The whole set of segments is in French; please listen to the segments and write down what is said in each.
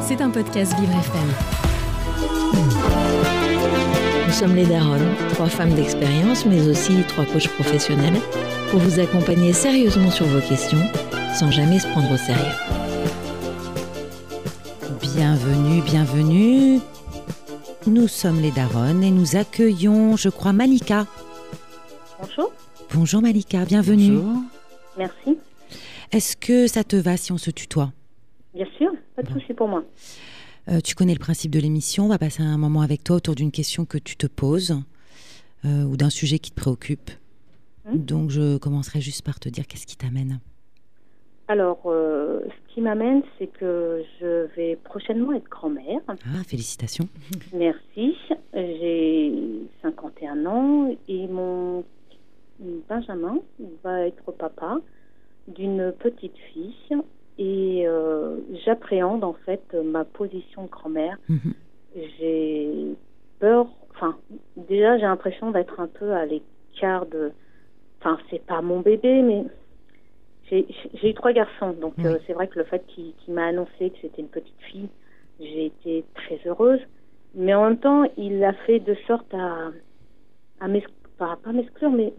C'est un podcast Vivre FM. Nous sommes les Daronnes, trois femmes d'expérience, mais aussi trois coachs professionnels, pour vous accompagner sérieusement sur vos questions, sans jamais se prendre au sérieux. Bienvenue, bienvenue. Nous sommes les Daronnes et nous accueillons, je crois, Malika. Bonjour. Bonjour Malika, bienvenue. Merci. Est-ce que ça te va si on se tutoie? Bien sûr, pas de souci pour moi. Euh, Tu connais le principe de l'émission, on va passer un moment avec toi autour d'une question que tu te poses euh, ou d'un sujet qui te préoccupe. Hmm. Donc je commencerai juste par te dire qu'est-ce qui t'amène. Alors, euh, ce qui m'amène, c'est que je vais prochainement être grand-mère. Ah, félicitations. Merci. J'ai 51 ans et mon Benjamin va être papa d'une petite fille. Et euh, j'appréhende en fait ma position de grand-mère. Mhm. J'ai peur, enfin, déjà j'ai l'impression d'être un peu à l'écart de. Enfin, c'est pas mon bébé, mais j'ai eu trois garçons. Donc Oui. euh, c'est vrai que le fait qu'il qu'il m'a annoncé que c'était une petite fille, j'ai été très heureuse. Mais en même temps, il a fait de sorte à, à pas, pas m'exclure, mais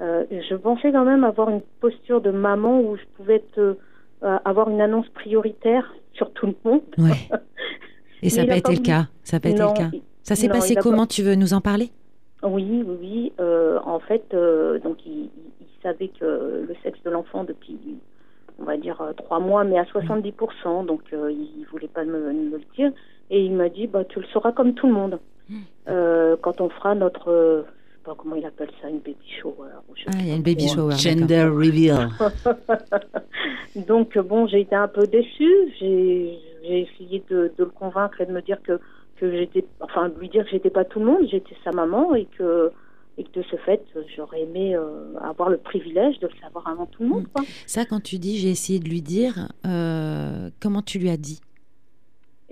euh, je pensais quand même avoir une posture de maman où je pouvais être, euh, avoir une annonce prioritaire sur tout le monde. Ouais. Et ça n'a pas été le cas? Ça n'a pas été le cas? Ça s'est passé pas- comment? Tu veux nous en parler? Oui, oui, oui. Euh, en fait, euh, donc il, savait que le sexe de l'enfant depuis, on va dire, trois mois, mais à 70%, donc il voulait pas me, me le dire. Et il m'a dit, bah, tu le sauras comme tout le monde. Euh, quand on fera notre, pas comment il appelle ça, une baby shower. Ah, il y a une baby shower. Gender reveal. Donc bon, j'ai été un peu déçue. J'ai j'ai essayé de, de le convaincre et de me dire que que j'étais, enfin de lui dire que j'étais pas tout le monde, j'étais sa maman et que et que de ce fait, j'aurais aimé euh, avoir le privilège de le savoir avant tout le monde. Quoi. Ça, quand tu dis j'ai essayé de lui dire, euh, comment tu lui as dit?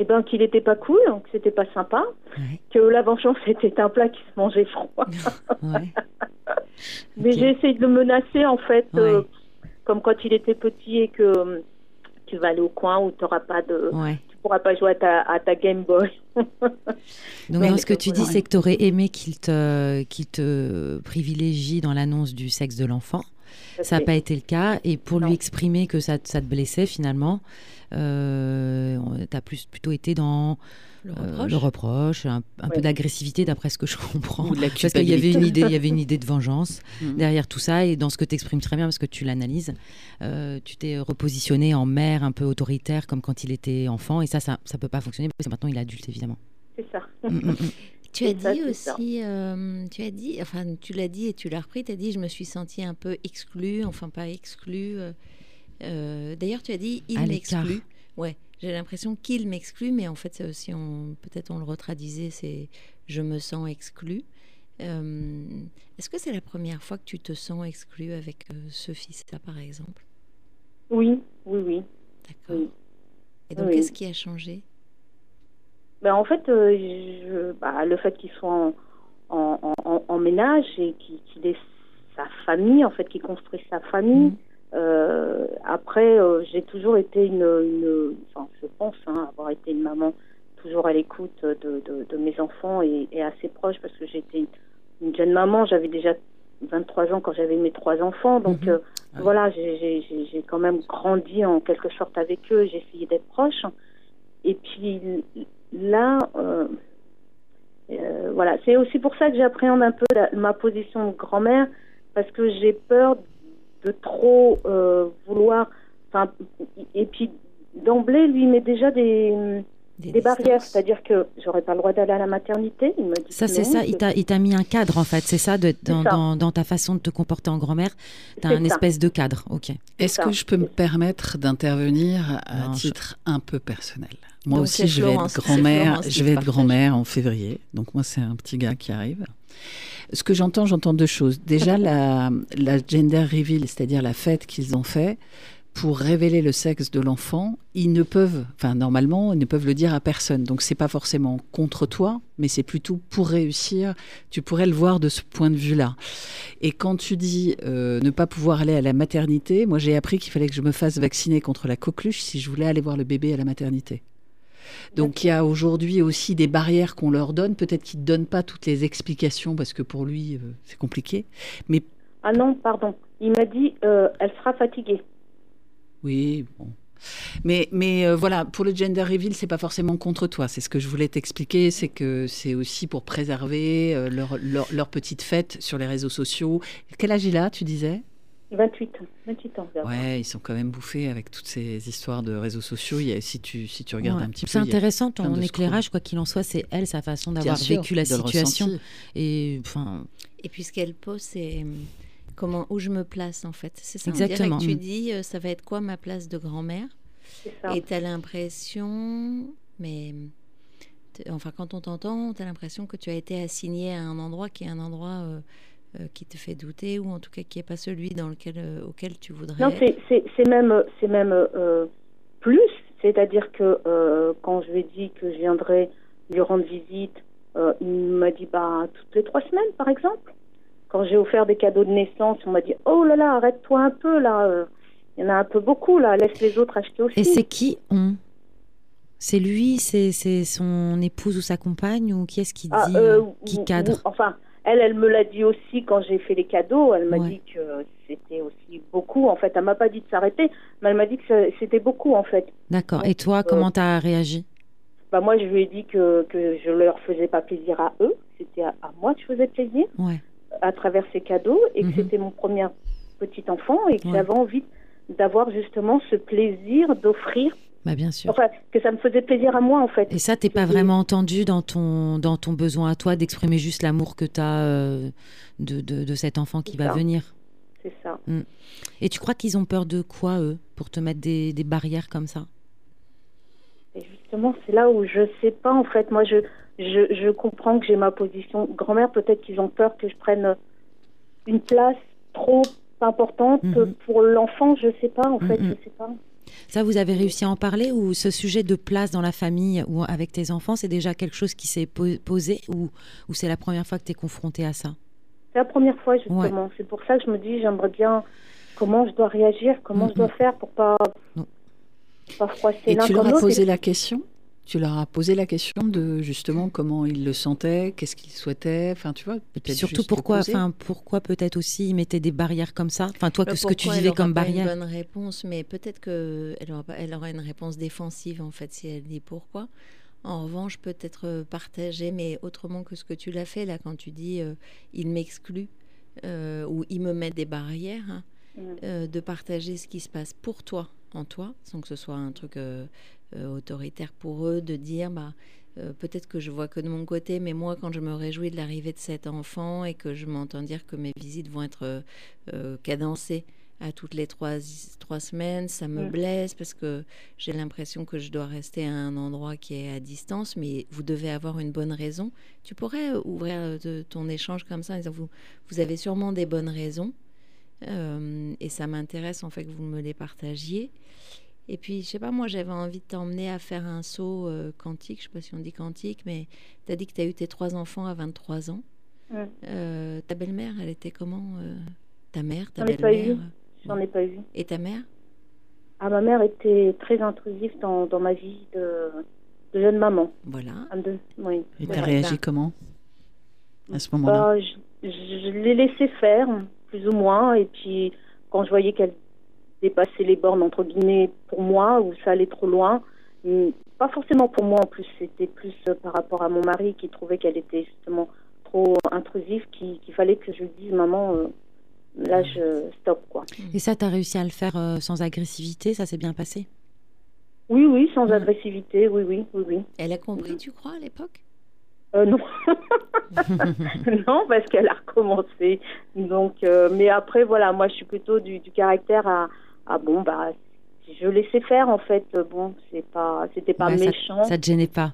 Et ben qu'il était pas cool, que c'était pas sympa, Ouais. que la vengeance était un plat qui se mangeait froid. Ouais. Mais j'ai essayé de le menacer en fait, euh, comme quand il était petit et que euh, tu vas aller au coin où tu pas de, tu pourras pas jouer à ta, à ta Game Boy. Donc, non, ce que tu dis, c'est que tu aurais aimé qu'il te, qu'il te privilégie dans l'annonce du sexe de l'enfant. Ça n'a pas été le cas. Et pour Non. lui exprimer que ça, ça te blessait, finalement, euh, tu as plus, plutôt été dans Le euh, reproche le reproche, un, un peu d'agressivité, d'après ce que je comprends. Ou de la Parce qu'il y avait une idée, il y avait une idée de vengeance Mhm. derrière tout ça. Et dans ce que tu exprimes très bien, parce que tu l'analyses, euh, tu t'es repositionné en mère un peu autoritaire, comme quand il était enfant. Et ça, ça ne peut pas fonctionner, parce que maintenant il est adulte, évidemment. C'est ça. Tu as ça, dit aussi, euh, tu as dit, enfin, tu l'as dit et tu l'as repris, tu as dit, je me suis sentie un peu exclue, enfin pas exclue. euh, euh, D'ailleurs, tu as dit, il m'exclut. Ouais, j'ai l'impression qu'il m'exclut, mais en fait, c'est aussi, on, peut-être on le retraduisait, c'est je me sens exclue. Euh, Est-ce que c'est la première fois que tu te sens exclue avec euh, ce fils-là, par exemple? Oui, oui, oui. D'accord. Oui. Et donc, Oui. qu'est-ce qui a changé? Ben, en fait, euh, je- bah, le fait qu'il soit en, en, en- ménage et qu'il qu'il ait sa famille, en fait, qu'il construise sa famille. Mhm. Euh, après, euh, j'ai toujours été une, une- enfin, je pense hein, avoir été une maman toujours à l'écoute de, de, de mes enfants et, et assez proche parce que j'étais une, une jeune maman. J'avais déjà 23 ans quand j'avais mes trois enfants, donc Mhm. euh, Ah voilà, j'ai quand même grandi en quelque sorte avec eux. J'ai essayé d'être proche. Et puis là, euh, euh, voilà, c'est aussi pour ça que j'appréhende un peu la- ma position de grand-mère parce que j'ai peur de trop euh, vouloir. Et puis d'emblée, lui met déjà des, des barrières, c'est-à-dire que j'aurais pas le droit d'aller à la maternité. Il me dit Ça, c'est ça. Il t'a, il t'a mis un cadre, en fait. C'est ça, de, dans, ça. dans- dans ta façon de te comporter en grand-mère. Tu as un ça. espèce de cadre. OK. Est-ce que je peux me permettre d'intervenir à Non, je- titre un peu personnel? Moi Donc, aussi, je vais être grand-mère. Je vais être partage. grand-mère en février. Donc moi, c'est un petit gars qui arrive. Ce que j'entends, j'entends deux choses. Déjà, la, la gender reveal, c'est-à-dire la fête qu'ils ont fait, pour révéler le sexe de l'enfant, ils ne peuvent, enfin normalement, ils ne peuvent le dire à personne. Donc c'est pas forcément contre toi, mais c'est plutôt pour réussir. Tu pourrais le voir de ce point de vue-là. Et quand tu dis euh, ne pas pouvoir aller à la maternité, moi j'ai appris qu'il fallait que je me fasse vacciner contre la coqueluche si je voulais aller voir le bébé à la maternité. Donc il y a aujourd'hui aussi des barrières qu'on leur donne. Peut-être qu'ils ne donnent pas toutes les explications parce que pour lui euh, c'est compliqué. Mais ah non, pardon. Il m'a dit euh, elle sera fatiguée. Oui, bon. Mais, mais euh, voilà, pour le gender reveal, c'est pas forcément contre toi. C'est ce que je voulais t'expliquer, c'est que c'est aussi pour préserver euh, leur, leur, petite fête sur les réseaux sociaux. Quel âge il a, tu disais? 28 ans. 28 ans ouais, ils sont quand même bouffés avec toutes ces histoires de réseaux sociaux. Il y a, si, tu, si tu regardes un petit peu. C'est intéressant ton éclairage, quoi qu'il en soit, c'est elle, sa façon d'avoir vécu la situation. Et, enfin... Et puis ce qu'elle pose, c'est comment où je me place en fait. C'est ça. Exactement. tu dis, euh, ça va être quoi ma place de grand-mère Et tu as l'impression, mais enfin quand on t'entend, tu as l'impression que tu as été assigné à un endroit qui est un endroit euh, euh, qui te fait douter ou en tout cas qui n'est pas celui dans lequel auquel tu voudrais. Non, c'est même c'est même plus, c'est-à-dire que quand je lui ai dit que je viendrais lui rendre visite, il m'a dit bah toutes les trois semaines par exemple quand j'ai offert des cadeaux de naissance, on m'a dit Oh là là, arrête-toi un peu là. Euh, il y en a un peu beaucoup là, laisse les autres acheter aussi. Et c'est qui on C'est lui, c'est son épouse ou sa compagne ou qui est-ce qui ah, dit, euh, qui cadre? Enfin, elle, elle me l'a dit aussi quand j'ai fait les cadeaux. Elle m'a dit que c'était aussi beaucoup. En fait, elle m'a pas dit de s'arrêter, mais elle m'a dit que c'était beaucoup en fait. D'accord. Et toi, euh, comment tu as réagi? bah moi, je lui ai dit que, que je leur faisais pas plaisir à eux, c'était à, à, moi que je faisais plaisir. Ouais à travers ces cadeaux et que mhm. c'était mon premier petit enfant et que j'avais envie d'avoir justement ce plaisir d'offrir. Bah bien sûr. Enfin, que ça me faisait plaisir à moi en fait. Et ça, t'es pas vraiment entendu dans ton, dans ton besoin à toi d'exprimer juste l'amour que tu as euh, de, de, de, cet enfant qui va venir. C'est ça. Mm. Et tu crois qu'ils ont peur de quoi, eux, pour te mettre des, des barrières comme ça? Et Justement, c'est là où je sais pas en fait. Moi, je, je, comprends que j'ai ma position. Grand-mère, peut-être qu'ils ont peur que je prenne une place trop importante mhm. pour l'enfant, je sais pas, en fait, mhm. je sais pas. Ça, vous avez réussi à en parler ou ce sujet de place dans la famille ou avec tes enfants, c'est déjà quelque chose qui s'est posé ou, ou c'est la première fois que tu es confronté à ça? C'est la première fois, justement. C'est pour ça que je me dis, j'aimerais bien comment je dois réagir, comment je dois faire pour pas, pas froisser Et tu leur as posé la question? Tu leur as posé la question de justement comment ils le sentaient, qu'est-ce qu'ils souhaitaient, enfin tu vois. Et surtout pourquoi, enfin pourquoi peut-être aussi ils mettaient des barrières comme ça? Enfin toi, qu'est-ce que tu vivais comme barrière Une bonne réponse, mais peut-être que elle aura, elle aura une réponse défensive en fait si elle dit pourquoi. En revanche, peut-être partager, mais autrement que ce que tu l'as fait là quand tu dis euh, il m'exclut euh, ou il me met des barrières, hein, euh, de partager ce qui se passe pour toi en toi, sans que ce soit un truc euh, autoritaire pour eux de dire bah, euh, peut-être que je vois que de mon côté, mais moi, quand je me réjouis de l'arrivée de cet enfant et que je m'entends dire que mes visites vont être euh, cadencées à toutes les trois, trois semaines, ça me blesse parce que j'ai l'impression que je dois rester à un endroit qui est à distance, mais vous devez avoir une bonne raison. Tu pourrais ouvrir ton échange comme ça en disant vous, vous avez sûrement des bonnes raisons. et ça m'intéresse en fait que vous me les partagiez. Et puis, je sais pas, moi, j'avais envie de t'emmener à faire un saut euh, quantique. Je sais pas si on dit quantique, mais tu as dit que tu as eu tes trois enfants à 23 ans. Euh, ta belle-mère, elle était comment euh, Ta mère, ta belle-mère? J'en ai pas eu. Et ta mère? Ah, ma mère était très intrusive dans, dans ma vie de, de, jeune maman. Voilà. oui. Et tu as réagi comment à ce moment-là? Bah, Je, je l'ai laissé faire, plus ou moins. Et puis, quand je voyais qu'elle dépasser les bornes entre guillemets pour moi ou ça allait trop loin. Pas forcément pour moi en plus, c'était plus euh, par rapport à mon mari qui trouvait qu'elle était justement trop intrusive, qu'il fallait que je lui dise maman, euh, là je stop quoi. Et ça, tu as réussi à le faire euh, sans agressivité, ça s'est bien passé? Oui, oui, sans mm. agressivité, oui, oui, oui, oui. Elle a compris, tu crois, à l'époque? Euh, non. non, parce qu'elle a recommencé. Donc, mais après, voilà, moi, je suis plutôt du, du caractère à, ah bon bah je laissais faire en fait bon c'est pas c'était pas méchant. ça, te gênait pas.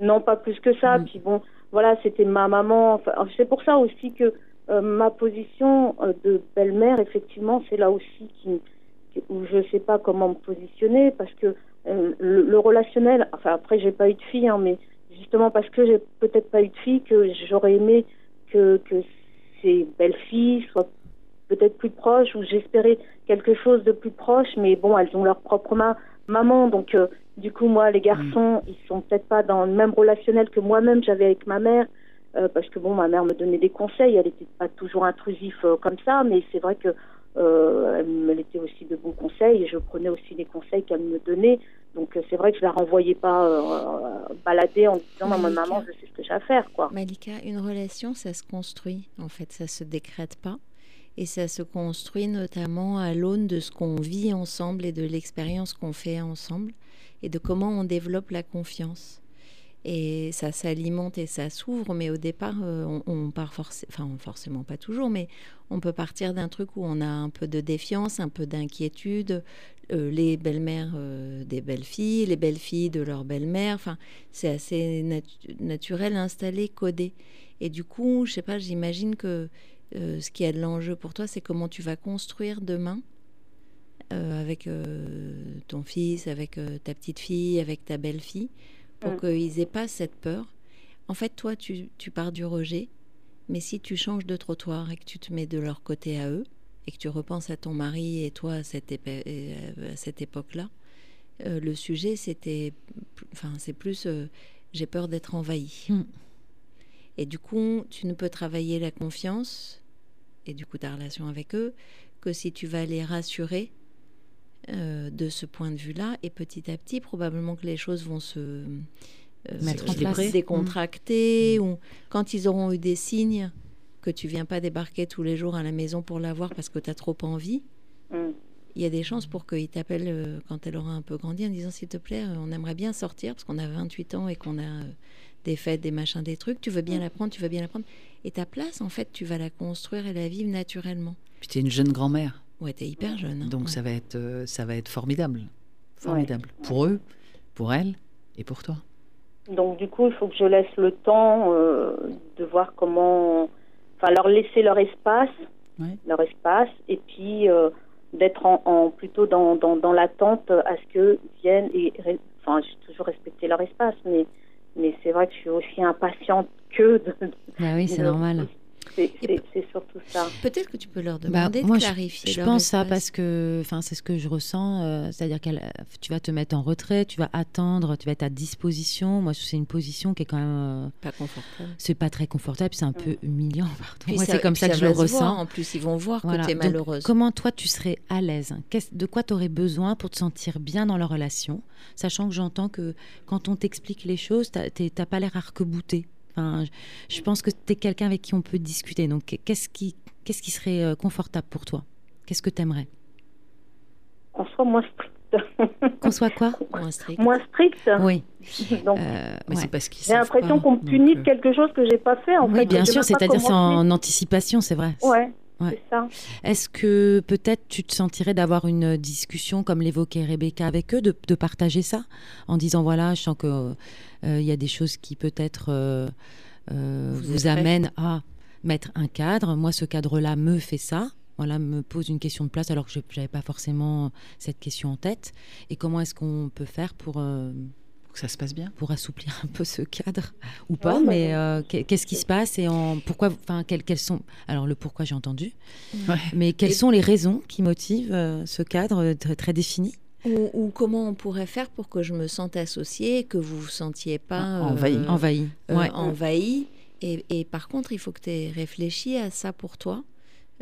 Non pas plus que ça. Mm. puis bon voilà c'était ma maman. Enfin, c'est pour ça aussi que euh, ma position euh, de belle-mère effectivement c'est là aussi qui où je sais pas comment me positionner parce que euh, le, relationnel, enfin après j'ai pas eu de fille, hein, mais justement parce que j'ai peut-être pas eu de fille que j'aurais aimé que, que ces belles filles soient peut-être plus proches ou j'espérais quelque chose de plus proche, mais bon, elles ont leur propre maman, donc euh, du coup moi les garçons, mm. ils sont peut-être pas dans le même relationnel que moi-même j'avais avec ma mère. Euh, parce que bon, ma mère me donnait des conseils, elle n'était pas toujours intrusif comme ça, mais c'est vrai que euh, elle me était aussi de bons conseils et je prenais aussi les conseils qu'elle me donnait. Donc euh, c'est vrai que je la renvoyais pas euh, balader en disant Malika, maman je sais ce que j'ai à faire quoi. Malika, une relation ça se construit en fait, ça se décrète pas et ça se construit notamment à l'aune de ce qu'on vit ensemble et de l'expérience qu'on fait ensemble et de comment on développe la confiance et ça s'alimente et ça s'ouvre, mais au départ, euh, on, part forcément, enfin forcément pas toujours, mais on peut partir d'un truc où on a un peu de défiance, un peu d'inquiétude, euh, les belles-mères euh, des belles-filles, les belles-filles de leurs belles-mères, enfin c'est assez naturel, installé, codé. Et du coup, je sais pas, j'imagine que ce qui a de l'enjeu pour toi, c'est comment tu vas construire demain avec ton fils, avec ta petite fille, avec ta belle-fille pour mm. qu'ils aient pas cette peur. En fait, toi, tu, pars du rejet, mais si tu changes de trottoir et que tu te mets de leur côté à eux, et que tu repenses à ton mari et toi à cette, euh, cette époque-là, euh, le sujet, c'était. Enfin, c'est plus. Euh, j'ai peur d'être envahi. Mm. Et du coup, tu ne peux travailler la confiance et du coup ta relation avec eux que si tu vas les rassurer euh, de ce point de vue-là. Et petit à petit, probablement que les choses vont se euh, mettre en place, décontracter, mmh. ou quand ils auront eu des signes que tu viens pas débarquer tous les jours à la maison pour la voir parce que tu as trop envie. Mmh. Il y a des chances pour qu'ils t'appellent euh, quand elle aura un peu grandi en disant s'il te plaît, on aimerait bien sortir parce qu'on a 28 ans et qu'on a des fêtes, des machins, des trucs. Tu veux bien mmh. la prendre, tu veux bien la prendre. Et ta place, en fait, tu vas la construire et la vivre naturellement. Puis tu es une jeune grand-mère. Ouais, t'es hyper jeune. Hein. Donc ça va être euh, ça va être formidable, formidable pour eux, pour elle et pour toi. Donc du coup, il faut que je laisse le temps euh, de voir comment, enfin leur laisser leur espace, leur espace, et puis euh, d'être en, plutôt dans, dans, dans l'attente à ce qu'ils viennent et enfin j'ai toujours respecté leur espace, mais mais c'est vrai que je suis aussi impatiente que de. Bah oui, c'est normal. C'est surtout ça. Peut-être que tu peux leur bah, demander de clarifier. Je, je pense ça parce que, enfin, c'est ce que je ressens. Euh, c'est-à-dire que tu vas te mettre en retrait, tu vas attendre, tu vas être à disposition. Moi, c'est une position qui est quand même euh, pas confortable. C'est pas très confortable, c'est un peu humiliant. Pardon. Moi, c'est comme ça, que je le ressens. En plus, ils vont voir que tu es malheureuse. comment toi, tu serais à l'aise De quoi tu aurais besoin pour te sentir bien dans la relation, sachant que j'entends que quand on t'explique les choses, t'as pas l'air arc-bouté? Je pense que tu es quelqu'un avec qui on peut discuter. Donc, qu'est-ce qui, qu'est-ce qui serait euh, confortable pour toi? Qu'est-ce que tu aimerais Qu'on soit moins strict. Qu'on soit quoi? Moins strict. Moins strict. Oui. Donc, euh, c'est parce j'ai l'impression qu'on me punit de euh, quelque chose que j'ai pas fait. En oui, bien sûr, c'est-à-dire c'est en anticipation, c'est vrai. Ouais. Ouais. Ça. Est-ce que peut-être tu te sentirais d'avoir une discussion, comme l'évoquait Rebecca avec eux, de, de, partager ça en disant voilà, je sens que euh, y a des choses qui peut-être euh, euh, vous, amènent à mettre un cadre. Moi, ce cadre-là me fait ça voilà, me pose une question de place alors que je n'avais pas forcément cette question en tête. Et comment est-ce qu'on peut faire pour, que ça se passe bien Pour assouplir un peu ce cadre ou pas, mais qu'est-ce qui se passe et en pourquoi, enfin, quelles, sont Alors le pourquoi j'ai entendu, mais quelles sont les raisons qui motivent ce cadre très, très défini? Ou, comment on pourrait faire pour que je me sente associée, que vous vous sentiez pas envahi. Euh, envahi. Euh, envahi. Et, et, par contre, il faut que tu aies réfléchi à ça pour toi,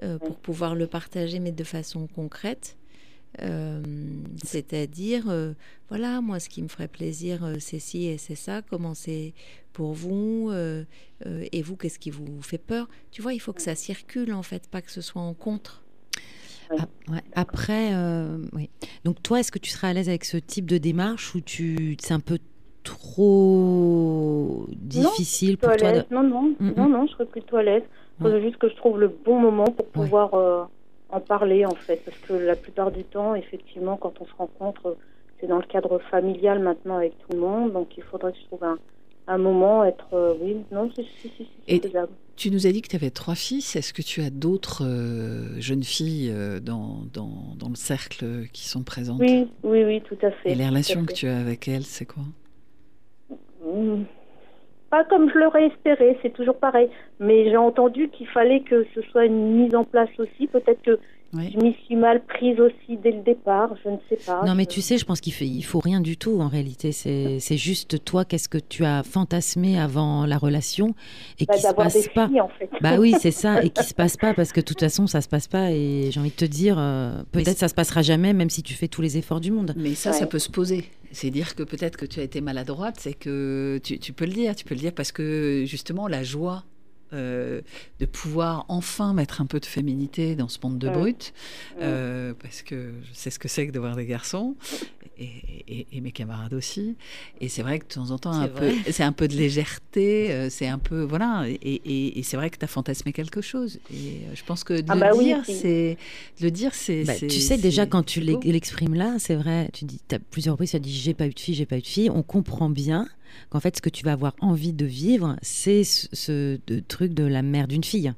euh, pour pouvoir le partager, mais de façon concrète. C'est-à-dire, voilà, moi, ce qui me ferait plaisir, c'est ci et c'est ça. Comment c'est pour vous Et vous, qu'est-ce qui vous fait peur? Tu vois, il faut que ça circule, en fait, pas que ce soit en contre. Ah, Après, euh, oui. Donc toi, est-ce que tu seras à l'aise avec ce type de démarche ou tu c'est un peu trop difficile pour toi Non, non, non, non, je serais plutôt à l'aise. Il faut juste que je trouve le bon moment pour pouvoir euh, en parler en fait, parce que la plupart du temps, effectivement, quand on se rencontre, c'est dans le cadre familial maintenant avec tout le monde, donc il faudrait que je trouve un, un moment être. oui, non, c'est faisable. Tu nous as dit que tu avais trois fils. Est-ce que tu as d'autres jeunes filles dans, dans, dans, le cercle qui sont présentes? Oui, oui, oui, tout à fait. Et les relations que tu as avec elles, c'est quoi? Mmh. Pas comme je l'aurais espéré, c'est toujours pareil. Mais j'ai entendu qu'il fallait que ce soit une mise en place aussi. Peut-être que je m'y suis mal prise aussi dès le départ, je ne sais pas. Non, mais tu sais, je pense qu'il il faut rien du tout en réalité. C'est juste toi, qu'est-ce que tu as fantasmé avant la relation et bah, qui se passe pas. Filles, en fait. Bah oui, c'est ça, et qui se passe pas parce que de toute façon, ça se passe pas. Et j'ai envie de te dire, euh, peut-être ça se passera jamais, même si tu fais tous les efforts du monde. Mais ça, ça peut se poser. C'est dire que peut-être que tu as été maladroite, c'est que tu, tu peux le dire, tu peux le dire parce que justement la joie euh, de pouvoir enfin mettre un peu de féminité dans ce monde de brut, euh, parce que je sais ce que c'est que de voir des garçons, et, mes camarades aussi. Et c'est vrai que de temps en temps, c'est un peu de légèreté, euh, c'est un peu. Voilà, et, c'est vrai que tu as fantasmé quelque chose. Et je pense que de ah bah le, dire, c'est, le dire, c'est. Bah, tu sais, déjà, quand tu l'exprimes là, c'est vrai, tu dis, as plusieurs reprises, tu as dit j'ai pas eu de fille, j'ai pas eu de fille. On comprend bien qu'en fait, ce que tu vas avoir envie de vivre, c'est ce, truc de la mère d'une fille.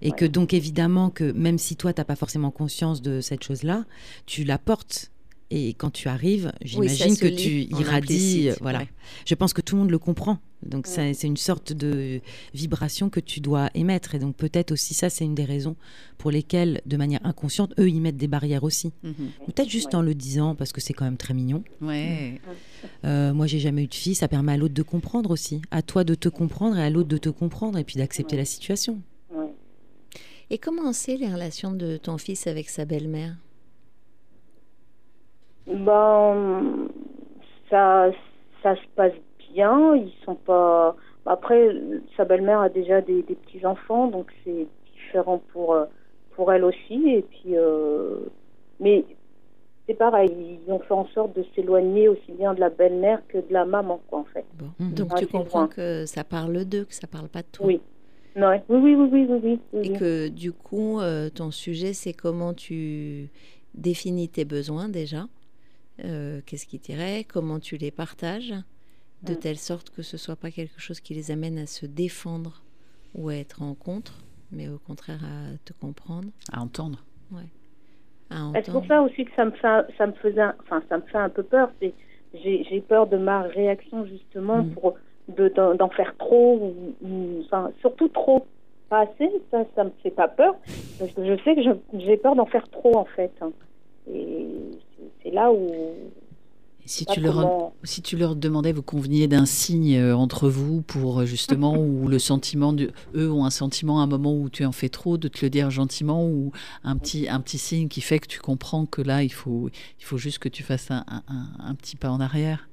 et que donc évidemment que même si toi tu n'as pas forcément conscience de cette chose-là, tu la portes. Et quand tu arrives, j'imagine que tu irradies. Voilà. Je pense que tout le monde le comprend. Donc c'est une sorte de vibration que tu dois émettre. Et donc peut-être aussi ça, c'est une des raisons pour lesquelles, de manière inconsciente, eux, ils mettent des barrières aussi. Mhm. Peut-être juste en le disant, parce que c'est quand même très mignon. Ouais. Euh, moi, j'ai jamais eu de fille, ça permet à l'autre de comprendre aussi. À toi de te comprendre et à l'autre de te comprendre et puis d'accepter la situation. Et comment c'est les relations de ton fils avec sa belle-mère? Ben, ça, ça se passe bien. Ils sont pas. Après, sa belle-mère a déjà des, petits enfants, donc c'est différent pour euh, pour elle aussi. Et puis, euh, mais c'est pareil. Ils ont fait en sorte de s'éloigner aussi bien de la belle-mère que de la maman, quoi, en fait. Mmh. Donc tu comprends que ça parle d'eux, que ça parle pas de toi. Oui. oui, oui, oui, oui, oui, oui, Et que du coup, euh, ton sujet, c'est comment tu définis tes besoins déjà. Qu'est-ce qui t'irait Comment tu les partages? De telle sorte que ce soit pas quelque chose qui les amène à se défendre ou à être en contre, mais au contraire à te comprendre. À entendre. Ouais. C'est pour ça aussi que ça me fait, ça me faisait, enfin ça me fait un peu peur. C'est, j'ai, peur de ma réaction justement mm. pour d'en faire trop ou, enfin, surtout trop, pas assez. Ça, ça me fait pas peur parce que je sais que j'ai peur d'en faire trop en fait. Et c'est là où si tu, leur, si tu leur demandais, vous conveniez d'un signe euh, entre vous pour euh, justement, ou le sentiment, de, eux ont un sentiment à un moment où tu en fais trop, de te le dire gentiment, ou un petit, un petit signe qui fait que tu comprends que là, il faut, il faut juste que tu fasses un, un, petit pas en arrière?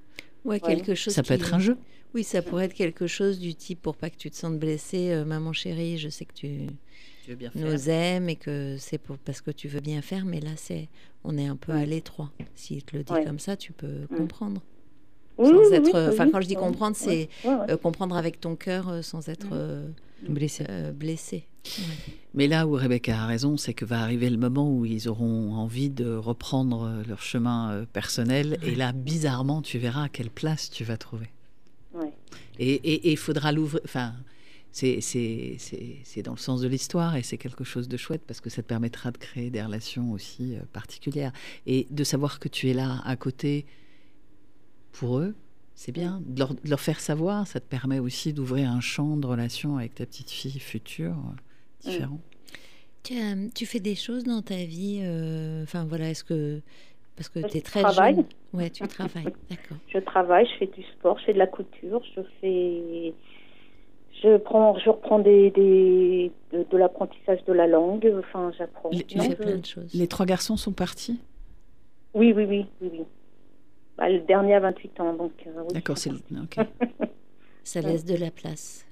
Ouais, quelque chose. Ça peut être un jeu. Oui, ça pourrait être quelque chose du type pour pas que tu te sentes blessée, euh, maman chérie, je sais que tu, nous aimes et que c'est pour parce que tu veux bien faire, mais là c'est on est un peu à l'étroit. S'il te le dit comme ça, tu peux mm. comprendre. sans être, enfin quand je dis comprendre, c'est euh, comprendre avec ton cœur euh, sans être euh, blessé. blessé. Mais là où Rebecca a raison, c'est que va arriver le moment où ils auront envie de reprendre leur chemin personnel, et là bizarrement, tu verras à quelle place tu vas trouver. Et il faudra l'ouvrir. Enfin, c'est dans le sens de l'histoire et c'est quelque chose de chouette parce que ça te permettra de créer des relations aussi euh, particulières. Et de savoir que tu es là à côté pour eux, c'est bien. De leur, faire savoir, ça te permet aussi d'ouvrir un champ de relations avec ta petite fille future euh, différent. Tu, fais des choses dans ta vie, euh, enfin voilà, est-ce que parce que tu es très travaille. jeune. Ouais, tu travailles, d'accord. Je travaille, je fais du sport, je fais de la couture, je fais je prends, je reprends des, des de, l'apprentissage de la langue. Enfin, j'apprends. Tu fais plein de choses. Les trois garçons sont partis? Oui, oui, oui, oui, oui. Bah, le dernier a 28 ans, donc. Euh, D'accord, c'est. Ça laisse de la place.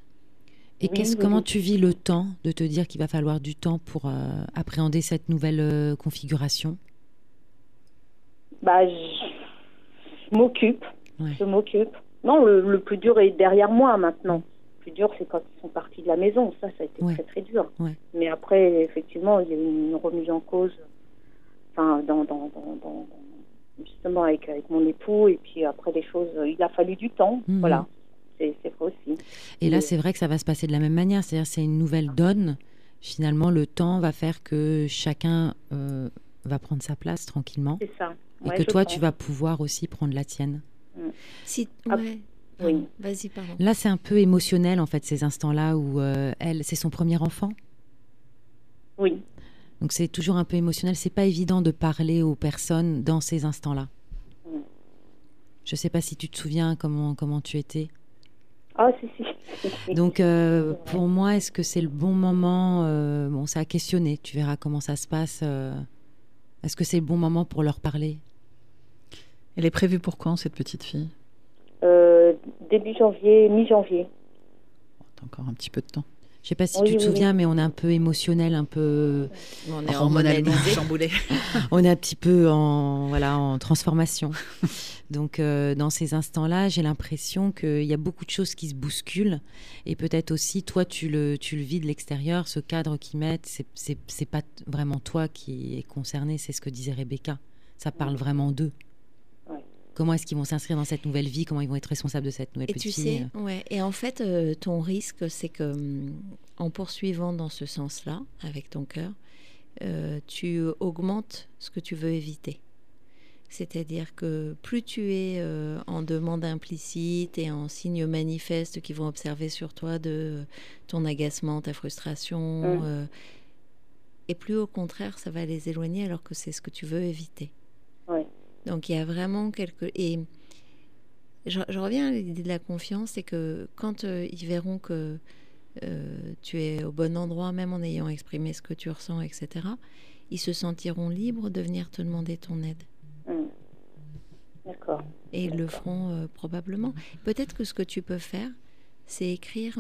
Et qu'est-ce, comment tu vis le temps de te dire qu'il va falloir du temps pour euh, appréhender cette nouvelle euh, configuration? Bah, je, m'occupe. Je m'occupe. Non, le, plus dur est derrière moi maintenant plus dur, c'est quand ils sont partis de la maison. Ça, ça a été très très dur. Mais après, effectivement, il y a eu une remise en cause, enfin, dans, dans, justement avec, avec mon époux. Et puis après, les choses, il a fallu du temps. Mhm. Voilà. c'est vrai aussi. Et là, c'est vrai que ça va se passer de la même manière. C'est-à-dire, c'est une nouvelle donne. Finalement, le temps va faire que chacun euh, va prendre sa place tranquillement. C'est ça. Et que toi, tu vas pouvoir aussi prendre la tienne. Mm. Si, Ah, ouais. Oui. Vas-y, pardon. Là, c'est un peu émotionnel, en fait, ces instants-là où euh, elle, c'est son premier enfant. Oui. Donc, c'est toujours un peu émotionnel. C'est pas évident de parler aux personnes dans ces instants-là. Je sais pas si tu te souviens comment, comment tu étais. Ah, si, si. Donc, euh, pour moi, est-ce que c'est le bon moment euh, Bon, c'est à questionner. Tu verras comment ça se passe. euh. Est-ce que c'est le bon moment pour leur parler? Elle est prévue pour quand, cette petite fille? Début janvier, mi-janvier. T'as encore un petit peu de temps. Je sais pas si Oui, tu te oui, souviens, mais on est un peu émotionnel, un peu. On est Hormonalement chamboulé. on est un petit peu en voilà en transformation. Donc euh, dans ces instants-là, j'ai l'impression qu'il y a beaucoup de choses qui se bousculent et peut-être aussi toi tu le tu le vis de l'extérieur, ce cadre qu'ils mettent, c'est c'est c'est pas vraiment toi qui est concerné, c'est ce que disait Rebecca. Ça parle vraiment d'eux. Comment est-ce qu'ils vont s'inscrire dans cette nouvelle vie? Comment ils vont être responsables de cette nouvelle Et petite tu sais, ouais. Et en fait, euh, ton risque, c'est que hum, en poursuivant dans ce sens-là, avec ton cœur, euh, tu augmentes ce que tu veux éviter. C'est-à-dire que plus tu es euh, en demande implicite et en signes manifestes qui vont observer sur toi de ton agacement, ta frustration, Mm. euh, et plus au contraire, ça va les éloigner alors que c'est ce que tu veux éviter. Ouais. Donc il y a vraiment quelque... Et je, je reviens à l'idée de la confiance, c'est que quand euh, ils verront que euh, tu es au bon endroit, même en ayant exprimé ce que tu ressens, etc., ils se sentiront libres de venir te demander ton aide. Hmm. D'accord. Et ils le feront euh, probablement. Peut-être que ce que tu peux faire, c'est écrire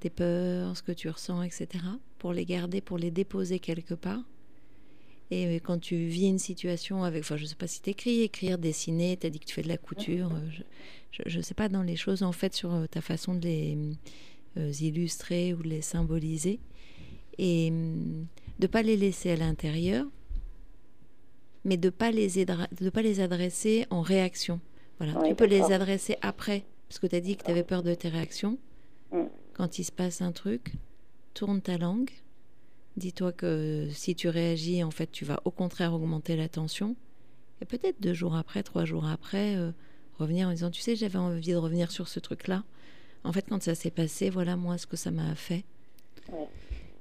tes peurs, ce que tu ressens, etc., pour les garder, pour les déposer quelque part. Et euh, quand tu vis une situation avec, enfin, je sais pas si t'écris, écrire, dessiner, t'as dit que tu fais de la couture, euh, je, je sais pas dans les choses en fait sur euh, ta façon de les euh, illustrer ou de les symboliser, et hum, de pas les laisser à l'intérieur, mais de pas les aidra- de pas les adresser en réaction. Voilà, tu peux les adresser après, parce que tu as dit que tu avais peur de tes réactions. Mm. Quand il se passe un truc, tourne ta langue. Dis-toi que si tu réagis, en fait, tu vas au contraire augmenter la tension. Et peut-être deux jours après, trois jours après, euh, revenir en disant, tu sais, j'avais envie de revenir sur ce truc-là. En fait, quand ça s'est passé, voilà moi ce que ça m'a fait.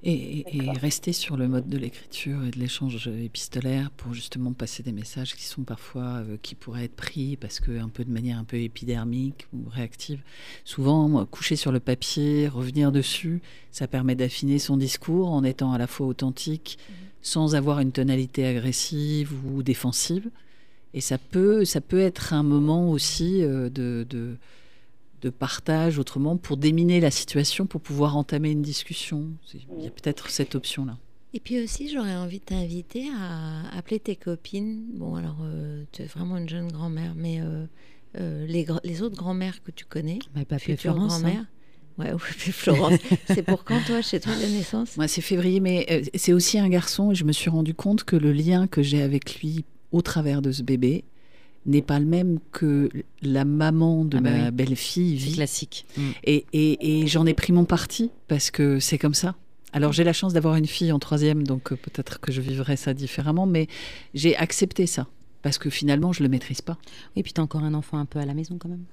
Et- et rester sur le mode de l'écriture et de l'échange épistolaire pour justement passer des messages qui sont parfois euh, qui pourraient être pris parce que un peu de manière un peu épidermique ou réactive. Souvent, coucher sur le papier, revenir dessus, ça permet d'affiner son discours en étant à la fois authentique, sans avoir une tonalité agressive ou défensive. Et ça peut, ça peut être un moment aussi euh, de, de de partage autrement pour déminer la situation, pour pouvoir entamer une discussion. C'est- Il y a peut-être cette option-là. Et puis aussi, j'aurais envie de t'inviter à appeler tes copines. Bon, alors, euh, tu es vraiment une jeune grand-mère, mais euh, euh, les, gr- les autres grand-mères que tu connais, Bah, pas futures Florence. hein. grand-mères. Ouais, Florence. C'est pour quand, toi, chez toi, la naissance? Moi, c'est février, mais euh, c'est aussi un garçon et je me suis rendu compte que le lien que j'ai avec lui au travers de ce bébé n'est pas le même que la maman de Ah bah ma oui. belle-fille C'est vit. classique. Mm. Et, et- et j'en ai pris mon parti parce que c'est comme ça. Alors j'ai la chance d'avoir une fille en troisième, donc euh, peut-être que je vivrai ça différemment, mais j'ai accepté ça parce que finalement je le maîtrise pas. Et puis, tu as encore un enfant un peu à la maison quand même.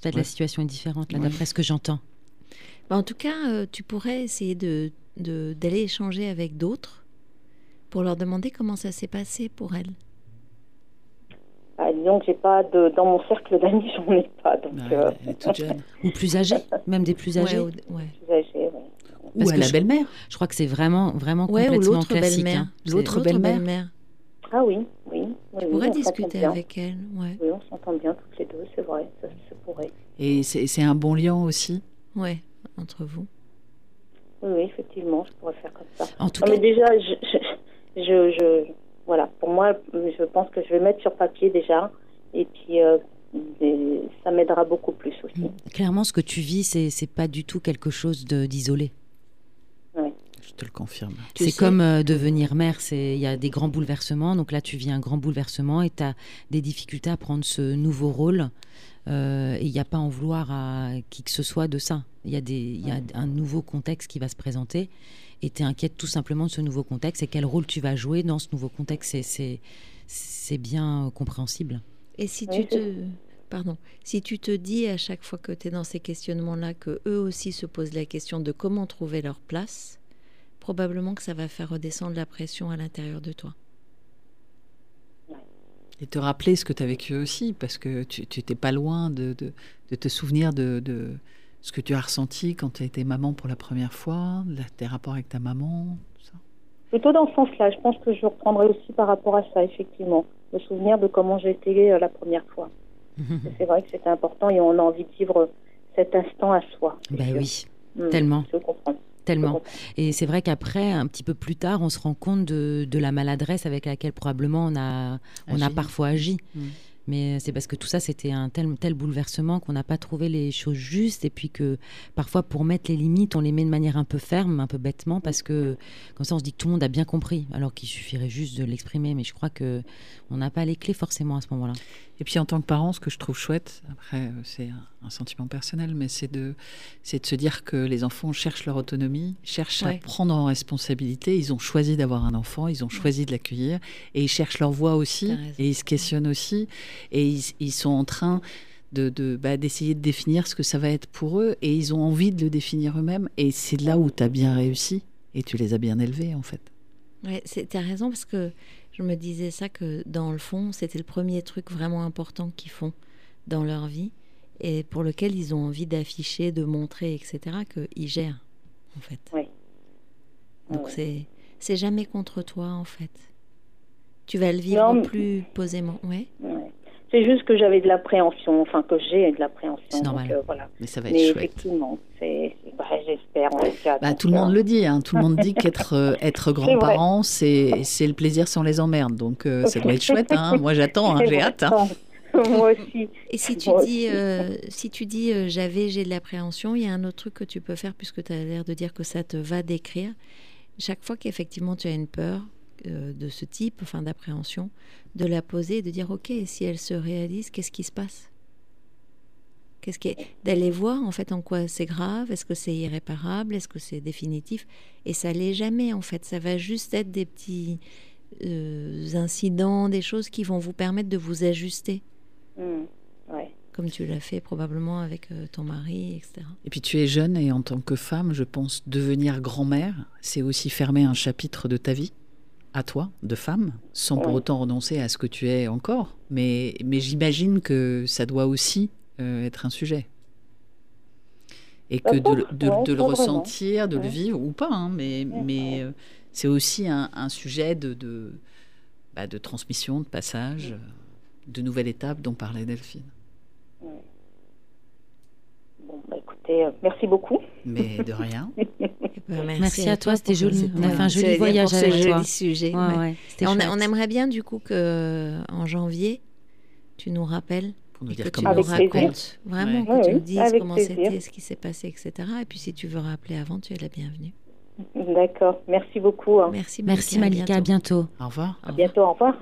Peut-être Ouais. la situation est différente, là, Ouais. d'après ce que j'entends. Bah, En tout cas, euh, tu pourrais essayer de de- d'aller échanger avec d'autres pour leur demander comment ça s'est passé pour elles. Ah, disons que j'ai pas de dans mon cercle d'amis, j'en ai pas, donc Ah, euh, elle est toute jeune. Ou plus âgés, même des plus âgés. Ouais, ou- ouais. plus âgée, ouais. Ou Parce à que la je- belle-mère. Je crois que c'est vraiment, vraiment ou complètement classique. belle-mère. hein. L'autre belle-mère. Ah oui, oui. oui Tu oui, pourrais discuter avec elle. Ouais. Oui, on s'entend bien toutes les deux, c'est vrai, ça se pourrait. Et c'est c'est un bon lien aussi. Ouais, entre vous. Oui, oui, effectivement, je pourrais faire comme ça. En tout Non, cas, mais déjà, je, je, je, je- voilà, pour moi, je pense que je vais mettre sur papier déjà, et puis euh, et ça m'aidera beaucoup plus aussi. Mm. clairement, ce que tu vis, c'est c'est pas du tout quelque chose de- d'isolé. Je te le confirme. Tu C'est sais- comme euh, devenir mère, c'est il y a des grands bouleversements. Donc là, tu vis un grand bouleversement et tu as des difficultés à prendre ce nouveau rôle Euh, et il n'y a pas à en vouloir à qui que ce soit de ça. Il y, a des, il y a un nouveau contexte qui va se présenter et tu es inquiète tout simplement de ce nouveau contexte et quel rôle tu vas jouer dans ce nouveau contexte. C'est bien compréhensible. Et si tu te... Pardon. Si tu te dis à chaque fois que tu es dans ces questionnements-là que eux aussi se posent la question de comment trouver leur place, probablement que ça va faire redescendre la pression à l'intérieur de toi. Et te rappeler ce que tu as vécu aussi, parce que tu n'étais pas loin de, de, de te souvenir de, de, ce que tu as ressenti quand tu as été maman pour la première fois, tes rapports avec ta maman, tout ça. Plutôt dans ce sens-là, je pense que je reprendrai aussi par rapport à ça, effectivement. Le souvenir de comment j'ai été euh, la première fois. c'est vrai que c'était important et on a envie de vivre cet instant à soi. Ben oui, mmh, tellement. Je comprends. Tellement. Et c'est vrai qu'après, un petit peu plus tard, on se rend compte de, de la maladresse avec laquelle probablement on a, on a parfois agi. Mmh. Mais c'est parce que tout ça, c'était un tel, tel bouleversement qu'on n'a pas trouvé les choses justes. Et puis que parfois, pour mettre les limites, on les met de manière un peu ferme, un peu bêtement, parce que comme ça, on se dit que tout le monde a bien compris, alors qu'il suffirait juste de l'exprimer. Mais je crois que on n'a pas les clés forcément à ce moment-là. Et puis en tant que parent, ce que je trouve chouette, après euh, c'est un, sentiment personnel, mais c'est de, c'est de se dire que les enfants cherchent leur autonomie, cherchent à prendre en responsabilité. Ils ont choisi d'avoir un enfant, ils ont choisi de l'accueillir, et ils cherchent leur voix aussi, et ils se questionnent aussi, et ils, sont en train de, de bah, d'essayer de définir ce que ça va être pour eux, et ils ont envie de le définir eux-mêmes, et c'est là où tu as bien réussi, et tu les as bien élevés en fait. Ouais, tu as raison, parce que je me disais ça que dans le fond, c'était le premier truc vraiment important qu'ils font dans leur vie et pour lequel ils ont envie d'afficher, de montrer, etc., qu'ils gèrent, en fait. Oui. Donc c'est c'est jamais contre toi, en fait. Tu vas le vivre plus posément, ouais. C'est juste que j'avais de l'appréhension, enfin que j'ai de l'appréhension. C'est normal. Euh, voilà. Mais ça va être chouette. Effectivement, c'est, bah, j'espère. Bah, tout le monde le dit. Hein. Tout le monde dit qu'être euh, être grand-parent, c'est, c'est le plaisir sans les emmerdes. Donc euh, ça doit être chouette. Hein. Moi j'attends, hein, j'ai hâte. Hein. Moi aussi. Et si tu dis, si tu dis j'avais, j'ai de l'appréhension, il y a un autre truc que tu peux faire puisque tu as l'air de dire que ça te va décrire. Chaque fois qu'effectivement tu as une peur, euh, de ce type, enfin d'appréhension, de la poser et de dire ok, si elle se réalise, qu'est-ce qui se passe? Qu'est-ce qui d'aller voir en fait en quoi c'est grave, est-ce que c'est irréparable, est-ce que c'est définitif? Et ça l'est jamais en fait. Ça va juste être des petits euh, incidents, des choses qui vont vous permettre de vous ajuster. Mmh, comme tu l'as fait probablement avec euh, ton mari, etc. Et puis tu es jeune et en tant que femme, je pense devenir grand-mère, c'est aussi fermer un chapitre de ta vie à toi, de femme, sans pour autant renoncer à ce que tu es encore. Mais, mais j'imagine que ça doit aussi euh, être un sujet. Et que de, de, le ressentir, de le vivre ou pas, hein, mais, mais euh, c'est aussi un, un, sujet de, de, bah, de transmission, de passage, de nouvelles étapes dont parlait Delphine. Bon, bah, écoutez, euh, merci beaucoup. Mais de rien. Ben, merci, à toi, c'était joli. On a fait un joli voyage avec ce joli sujet. on, on, aimerait bien du coup que en janvier, tu nous rappelles pour nous dire que comment tu nous racontes vraiment, que tu nous dises comment c'était, ce qui s'est passé, etc. Et puis si tu veux rappeler avant, tu es la bienvenue. D'accord, merci beaucoup. Hein. Merci, merci Malika, à bientôt. Au revoir. À bientôt, au revoir.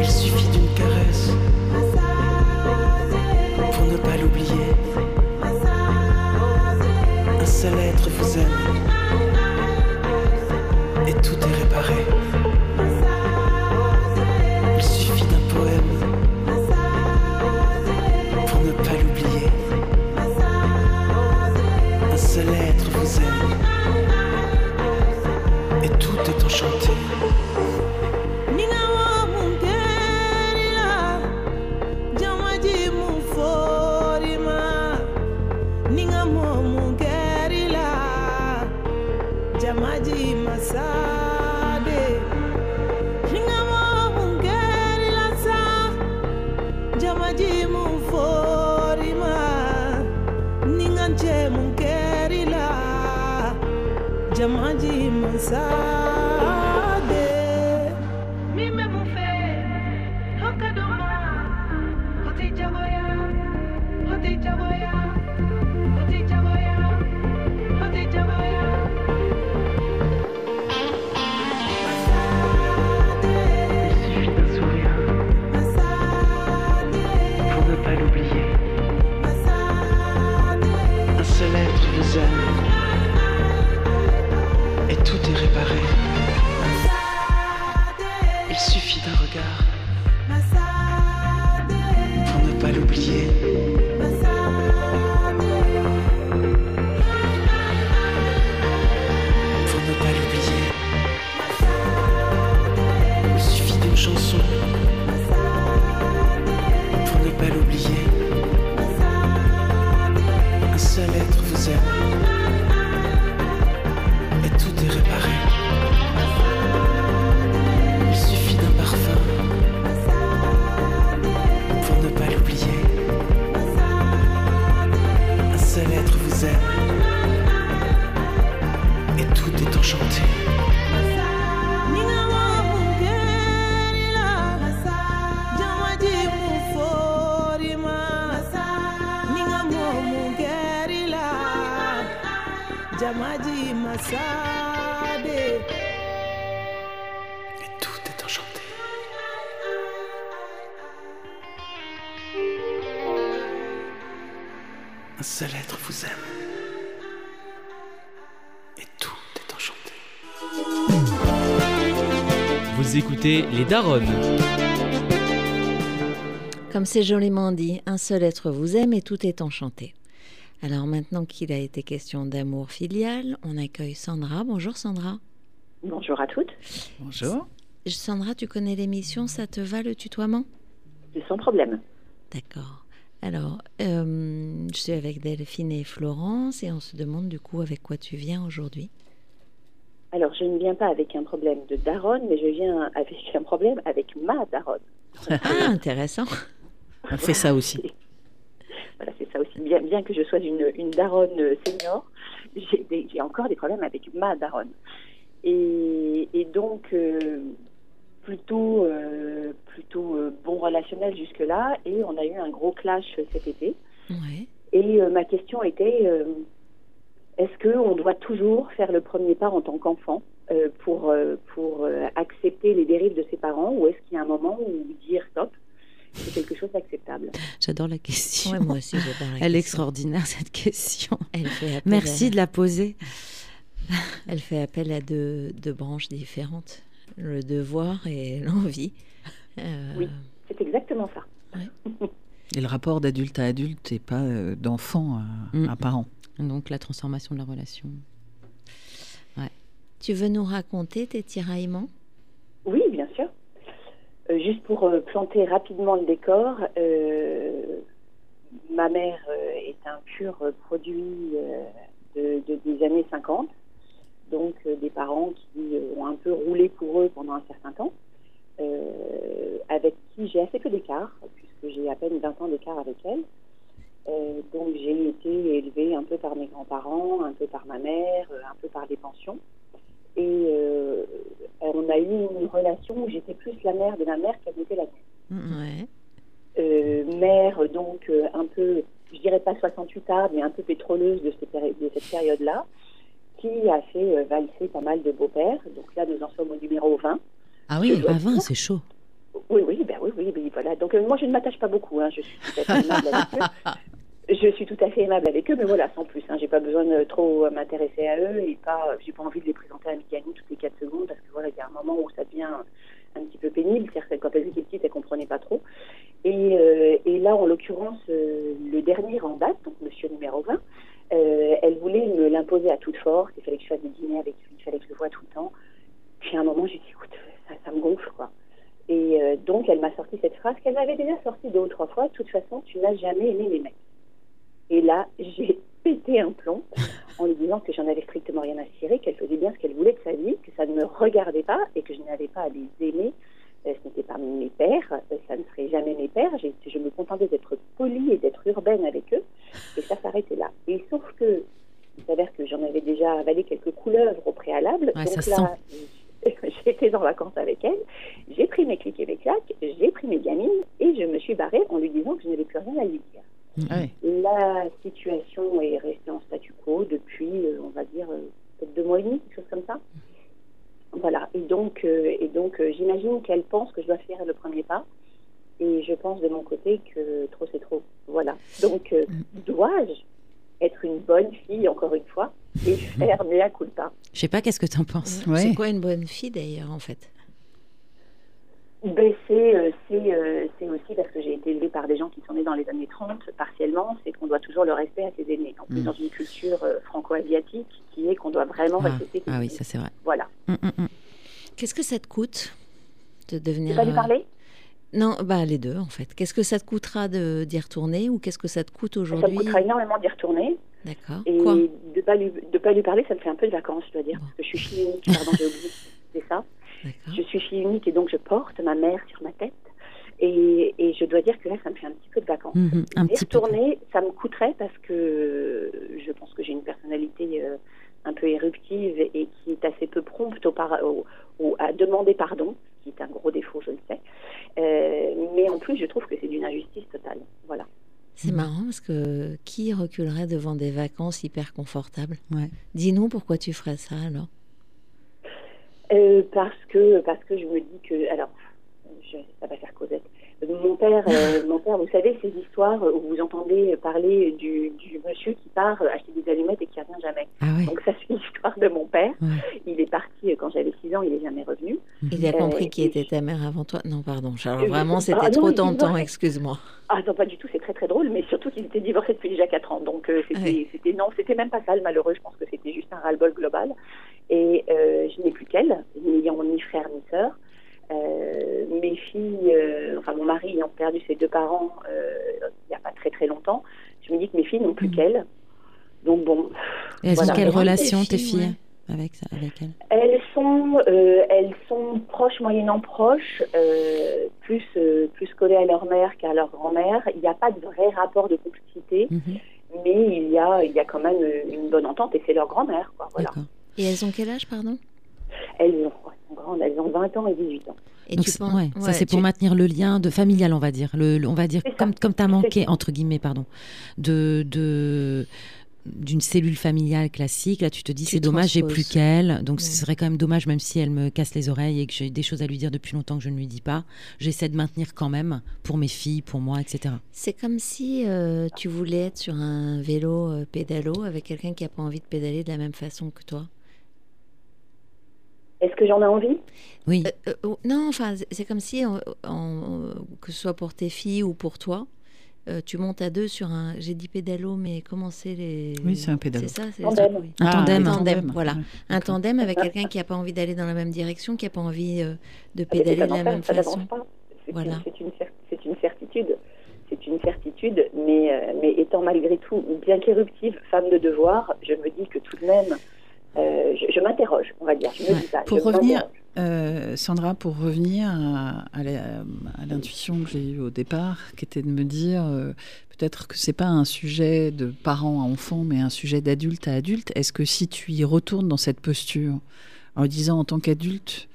Il suffit d'une caresse pour ne pas l'oublier. Un seul être vous aime jamaji l'oublier. Daronnes. Comme c'est joliment dit, un seul être vous aime et tout est enchanté. Alors maintenant qu'il a été question d'amour filial, on accueille Sandra. Bonjour Sandra. Bonjour à toutes. Bonjour. Sandra, tu connais l'émission Ça te va le tutoiement? Sans problème. D'accord. Alors, euh, je suis avec Delphine et Florence et on se demande du coup avec quoi tu viens aujourd'hui? Alors, je ne viens pas avec un problème de daronne, mais je viens avec un problème avec ma daronne. Ah, intéressant. On fait ça aussi. Voilà, c'est ça aussi. Bien, bien que je sois une, une daronne senior, j'ai des- j'ai encore des problèmes avec ma daronne. Et, et donc, euh, plutôt, euh, plutôt euh, bon relationnel jusque-là. Et on a eu un gros clash cet été. Ouais. Et euh, ma question était euh, est-ce qu'on doit toujours faire le premier pas en tant qu'enfant euh, pour, euh, pour euh, accepter les dérives de ses parents ou est-ce qu'il y a un moment où dire stop c'est quelque chose d'acceptable? J'adore la question. Ouais, moi aussi, j'adore la Elle est extraordinaire, cette question. Elle fait appel Merci à- de la poser. Elle fait appel à deux, deux branches différentes, le devoir et l'envie. Euh, Oui. C'est exactement ça. Et le rapport d'adulte à adulte et pas d'enfant à, Mm. à parent. Donc la transformation de la relation. Tu veux nous raconter tes tiraillements Oui, bien sûr. Euh, juste pour euh, planter rapidement le décor, euh, ma mère euh, est un pur euh, produit euh, de, de- des années 50, donc euh, des parents qui euh, ont un peu roulé pour eux pendant un certain temps, euh, avec qui j'ai assez peu d'écart, puisque j'ai à peine 20 ans d'écart avec elle. Euh, donc j'ai été élevée un peu par mes grands-parents, un peu par ma mère, euh, un peu par les pensions. Et euh, on a eu une relation où j'étais plus la mère de ma mère qu'elle n'était la mienne. Ouais. Euh, mère, donc euh, un peu, je dirais pas 68 arts, mais un peu pétroleuse de, ces péri- de cette période-là, qui a fait euh, valser pas mal de beaux-pères. Donc là, nous en sommes au numéro 20. Ah oui, à 20, c'est chaud. Oui, oui, ben oui, oui, oui, voilà. Donc euh, moi, je ne m'attache pas beaucoup. hein. Je suis Je suis tout à fait aimable avec eux, mais voilà, sans plus. Hein. J'ai pas besoin de trop m'intéresser à eux et pas, j'ai pas envie de les présenter à Mégane toutes les 4 secondes parce que voilà, il y a un moment où ça devient un petit peu pénible. C'est-à-dire quand elle était petite, elle comprenait pas trop. Et, euh, là, en l'occurrence, euh, le dernier en date, donc Monsieur numéro 20, euh, elle voulait me l'imposer à toute force. Il fallait que je fasse des dîners avec lui, il fallait que je le voie tout le temps. Puis à un moment, j'ai dit, écoute, ça, ça me gonfle, quoi. Et donc, elle m'a sorti cette phrase qu'elle m'avait déjà sortie deux ou trois fois. De toute façon, tu n'as jamais aimé les mecs. Et là, j'ai pété un plomb en lui disant que j'en avais strictement rien à cirer, qu'elle faisait bien ce qu'elle voulait de sa vie, que ça ne me regardait pas et que je n'avais pas à les aimer. Euh, ce n'était pas mes pères, euh, ça ne serait jamais mes pères. J'ai- Je me contentais d'être polie et d'être urbaine avec eux. Et ça s'arrêtait là. Et sauf que il s'avère que j'en avais déjà avalé quelques couleuvres au préalable. Ouais, Donc là, j'étais en vacances avec elle. J'ai pris mes clics et mes claques, j'ai pris mes gamines et je me suis barrée en lui disant que je n'avais plus rien à lui dire. Ouais. La situation est restée en statu quo depuis, euh, on va dire, euh, peut-être deux mois et demi, quelque chose comme ça. Voilà. Et donc, euh, et donc euh, j'imagine qu'elle pense que je dois faire le premier pas. Et je pense de mon côté que trop c'est trop. Voilà. Donc, euh, dois-je être une bonne fille, encore une fois, et faire mea culpa? Je sais pas, qu'est-ce que tu en penses? Ouais. C'est quoi une bonne fille d'ailleurs en fait? C'est, euh, c'est, euh, aussi parce que j'ai été élevée par des gens qui sont nés dans les années 30, partiellement, c'est qu'on doit toujours le respect à ses aînés. En plus, Mm. dans une culture euh, franco-asiatique qui est qu'on doit vraiment ah, respecter ses ah oui, ça c'est vrai. Voilà. Mm, mm. Qu'est-ce que ça te coûte de Tu devenir vas lui euh, parler? Non, bah les deux en fait. Qu'est-ce que ça te coûtera de d'y retourner ou qu'est-ce que ça te coûte Ça me aujourd'hui? coûtera énormément d'y retourner. D'accord. Et Quoi? de pas lui de pas lui parler, ça me fait un peu de vacances, je dois dire, parce que je suis unique. Pardon, j'ai oublié. C'est ça. Je suis fille unique et donc je porte ma mère sur ma tête. Et, et je dois dire que là, ça me fait un petit peu de vacances. Mhm, un Et petit peu. retourner, ça me coûterait parce que je pense que j'ai une personnalité euh, un peu éruptive et qui est assez peu prompte au par- au- au- à demander pardon, ce qui est un gros défaut, je le sais. Euh, mais en plus, je trouve que c'est d'une injustice totale. Voilà. C'est marrant parce que qui reculerait devant des vacances hyper confortables? Ouais. Dis-nous pourquoi tu ferais ça alors Euh, parce que parce que je me dis que alors je, ça va faire Cosette. Mon père, euh, mon père, vous savez ces histoires où vous entendez parler du, du monsieur qui part acheter des allumettes et qui revient jamais. Ah. Donc ça c'est l'histoire de mon père. Ouais. Il est parti quand j'avais 6 ans, il est jamais revenu. Il a Euh, compris qui était ta mère avant toi Non, pardon. Euh, vraiment, ah, c'était non, trop tentant, excuse-moi. Ah non pas du tout, c'est très très drôle, mais surtout qu'il était divorcé depuis déjà 4 ans. Donc euh, c'était, Ouais. c'était non, c'était même pas ça le malheureux. Je pense que c'était juste un ras-le-bol global. Et euh, je n'ai plus qu'elle, n'ayant ni frère ni sœur. Euh, mes filles, euh, enfin mon mari ayant perdu ses deux parents il n'y a pas très très longtemps, je me dis que mes filles n'ont plus Mhm. qu'elle. Donc bon, Et elles Voilà. ont quelle relation, tes filles, filles, avec, avec elles? Elles sont, euh, elles sont proches, moyennant proches, euh, plus, euh, plus collées à leur mère qu'à leur grand-mère. Il n'y a pas de vrai rapport de complicité, Mhm, mais il y a, il y a quand même une bonne entente et c'est leur grand-mère. Quoi, voilà. Et elles ont quel âge, pardon? Elles, ont, elles sont grandes, elles ont 20 ans et 18 ans. Et Donc, tu c'est- penses ouais, ça c'est pour maintenir le lien de familial, on va dire. Le, le- on va dire comme comme t'as manqué entre guillemets, pardon, de de d'une cellule familiale classique. Là, tu te dis c'est dommage, j'ai plus qu'elle. Donc, Ouais. ce serait quand même dommage, même si elle me casse les oreilles et que j'ai des choses à lui dire depuis longtemps que je ne lui dis pas. J'essaie de maintenir quand même pour mes filles, pour moi, etc. C'est comme si euh, tu voulais être sur un vélo euh, pédalo avec quelqu'un qui n'a pas envie de pédaler de la même façon que toi. Est-ce que j'en ai envie? Oui. Euh, euh, oh, non, enfin, c'est- comme si, que ce soit pour tes filles ou pour toi, euh, tu montes à deux sur un. J'ai dit pédalo, mais comment c'est les. Oui, c'est un pédalo. C'est ça, c'est Tandem. Un tandem. un tandem, Ouais, voilà. Un tandem avec quelqu'un qui n'a pas envie d'aller dans la même direction, qui n'a pas envie euh, de Ah, pédaler de la enfer, même ça façon. pas. C'est Voilà. une, c'est une, cer- c'est une certitude. C'est une certitude, mais, euh, mais étant malgré tout, bien qu'éruptive, femme de devoir, je me dis que tout de même, euh, je, je m'interroge, on va dire. Je me Ouais. dis ça. Pour je revenir. Euh, Sandra, pour revenir à, l'intuition que j'ai eue au départ, qui était de me dire euh, peut-être que c'est pas un sujet de parent à enfant, mais un sujet d'adulte à adulte. Est-ce que si tu y retournes dans cette posture, en disant en tant qu'adulte,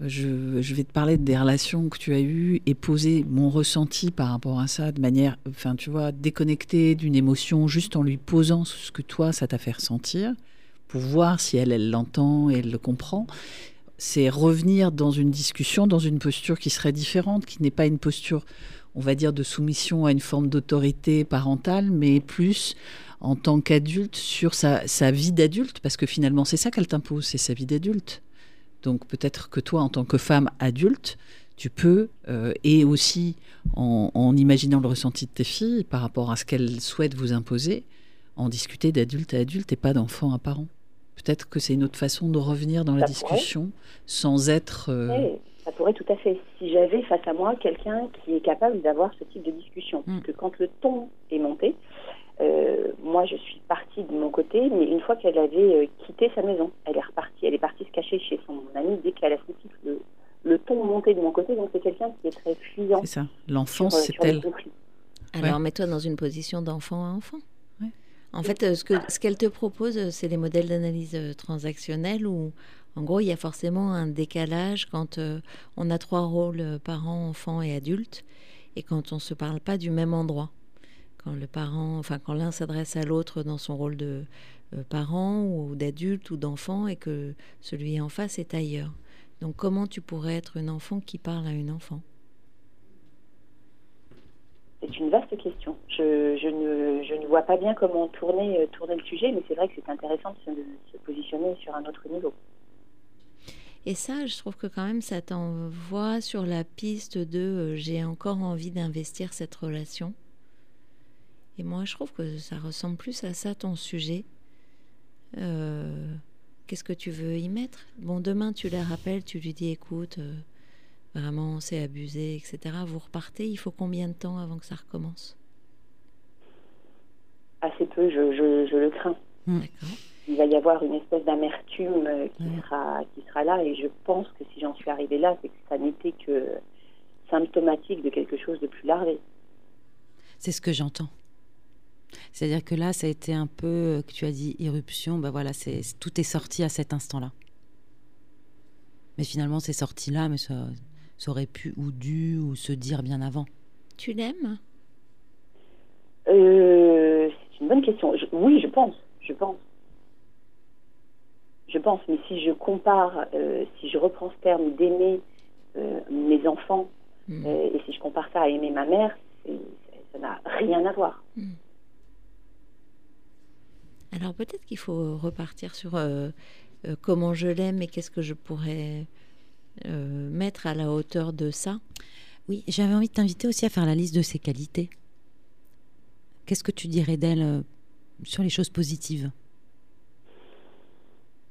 je, je vais te parler des relations que tu as eues et poser mon ressenti par rapport à ça de manière, enfin, tu vois, déconnectée d'une émotion, juste en lui posant ce que toi, ça t'a fait ressentir, pour voir si elle, l'entend et elle le comprend c'est revenir dans une discussion, dans une posture qui serait différente, qui n'est pas une posture, on va dire, de soumission à une forme d'autorité parentale, mais plus en tant qu'adulte sur sa, vie d'adulte, parce que finalement c'est ça qu'elle t'impose, c'est sa vie d'adulte. Donc peut-être que toi, en tant que femme adulte, tu peux, euh, et aussi en imaginant le ressenti de tes filles par rapport à ce qu'elles souhaitent vous imposer, en discuter d'adulte à adulte et pas d'enfant à parent. Peut-être que c'est une autre façon de revenir dans la pourrait. discussion sans être. euh, Oui, ça pourrait tout à fait. Si j'avais face à moi quelqu'un qui est capable d'avoir ce type de discussion. Mm. Parce que quand le ton est monté, euh, moi je suis partie de mon côté, mais une fois qu'elle avait euh, quitté sa maison, elle est repartie, elle est partie se cacher chez son ami dès qu'elle a senti que le, le ton montait de mon côté. Donc c'est quelqu'un qui est très fuyant. C'est ça. L'enfance, c'est elle. Alors Ouais. mets-toi dans une position d'enfant à enfant. En fait, euh, ce que ce qu'elle te propose, euh, c'est les modèles d'analyse euh, transactionnelle où, en gros, il y a forcément un décalage quand on a trois rôles parents, enfants et adultes, et quand on se parle pas du même endroit. Quand le parent, enfin l'un s'adresse à l'autre dans son rôle de parent ou d'adulte ou d'enfant, et que celui en face est ailleurs. Donc, comment tu pourrais être une enfant qui parle à une enfant? C'est une vaste. Je, ne, vois pas bien comment tourner, euh, tourner le sujet, mais c'est vrai que c'est intéressant de se, positionner sur un autre niveau. Et ça, je trouve que quand même, ça t'envoie sur la piste de euh, j'ai encore envie d'investir cette relation. Et moi, je trouve que ça ressemble plus à ça, ton sujet. Euh, Qu'est-ce que tu veux y mettre? Bon, demain, tu la rappelles, tu lui dis écoute, vraiment, c'est abusé, etc. Vous repartez, il faut combien de temps avant que ça recommence? Assez peu, je, je, je le crains. D'accord. Il va y avoir une espèce d'amertume euh, qui, Ouais. sera, qui sera là, et je pense que si j'en suis arrivée là, c'est que ça n'était que symptomatique de quelque chose de plus larvé. C'est ce que j'entends. C'est-à-dire que là, ça a été un peu, euh, que tu as dit irruption, bah voilà, c'est tout est sorti à cet instant-là. Mais finalement, c'est sorti là, mais ça, ça aurait pu ou dû ou se dire bien avant. Tu l'aimes Euh, c'est une bonne question. Je- oui, je pense. Je pense. Je pense. Mais si je compare, euh, si je reprends ce terme d'aimer euh, mes enfants, Hmm. euh, et si je compare ça à aimer ma mère, ça n'a rien à voir. Alors peut-être qu'il faut repartir sur euh, euh, comment je l'aime et qu'est-ce que je pourrais euh, mettre à la hauteur de ça. Oui, j'avais envie de t'inviter aussi à faire la liste de ses qualités. Qu'est-ce que tu dirais d'elle sur les choses positives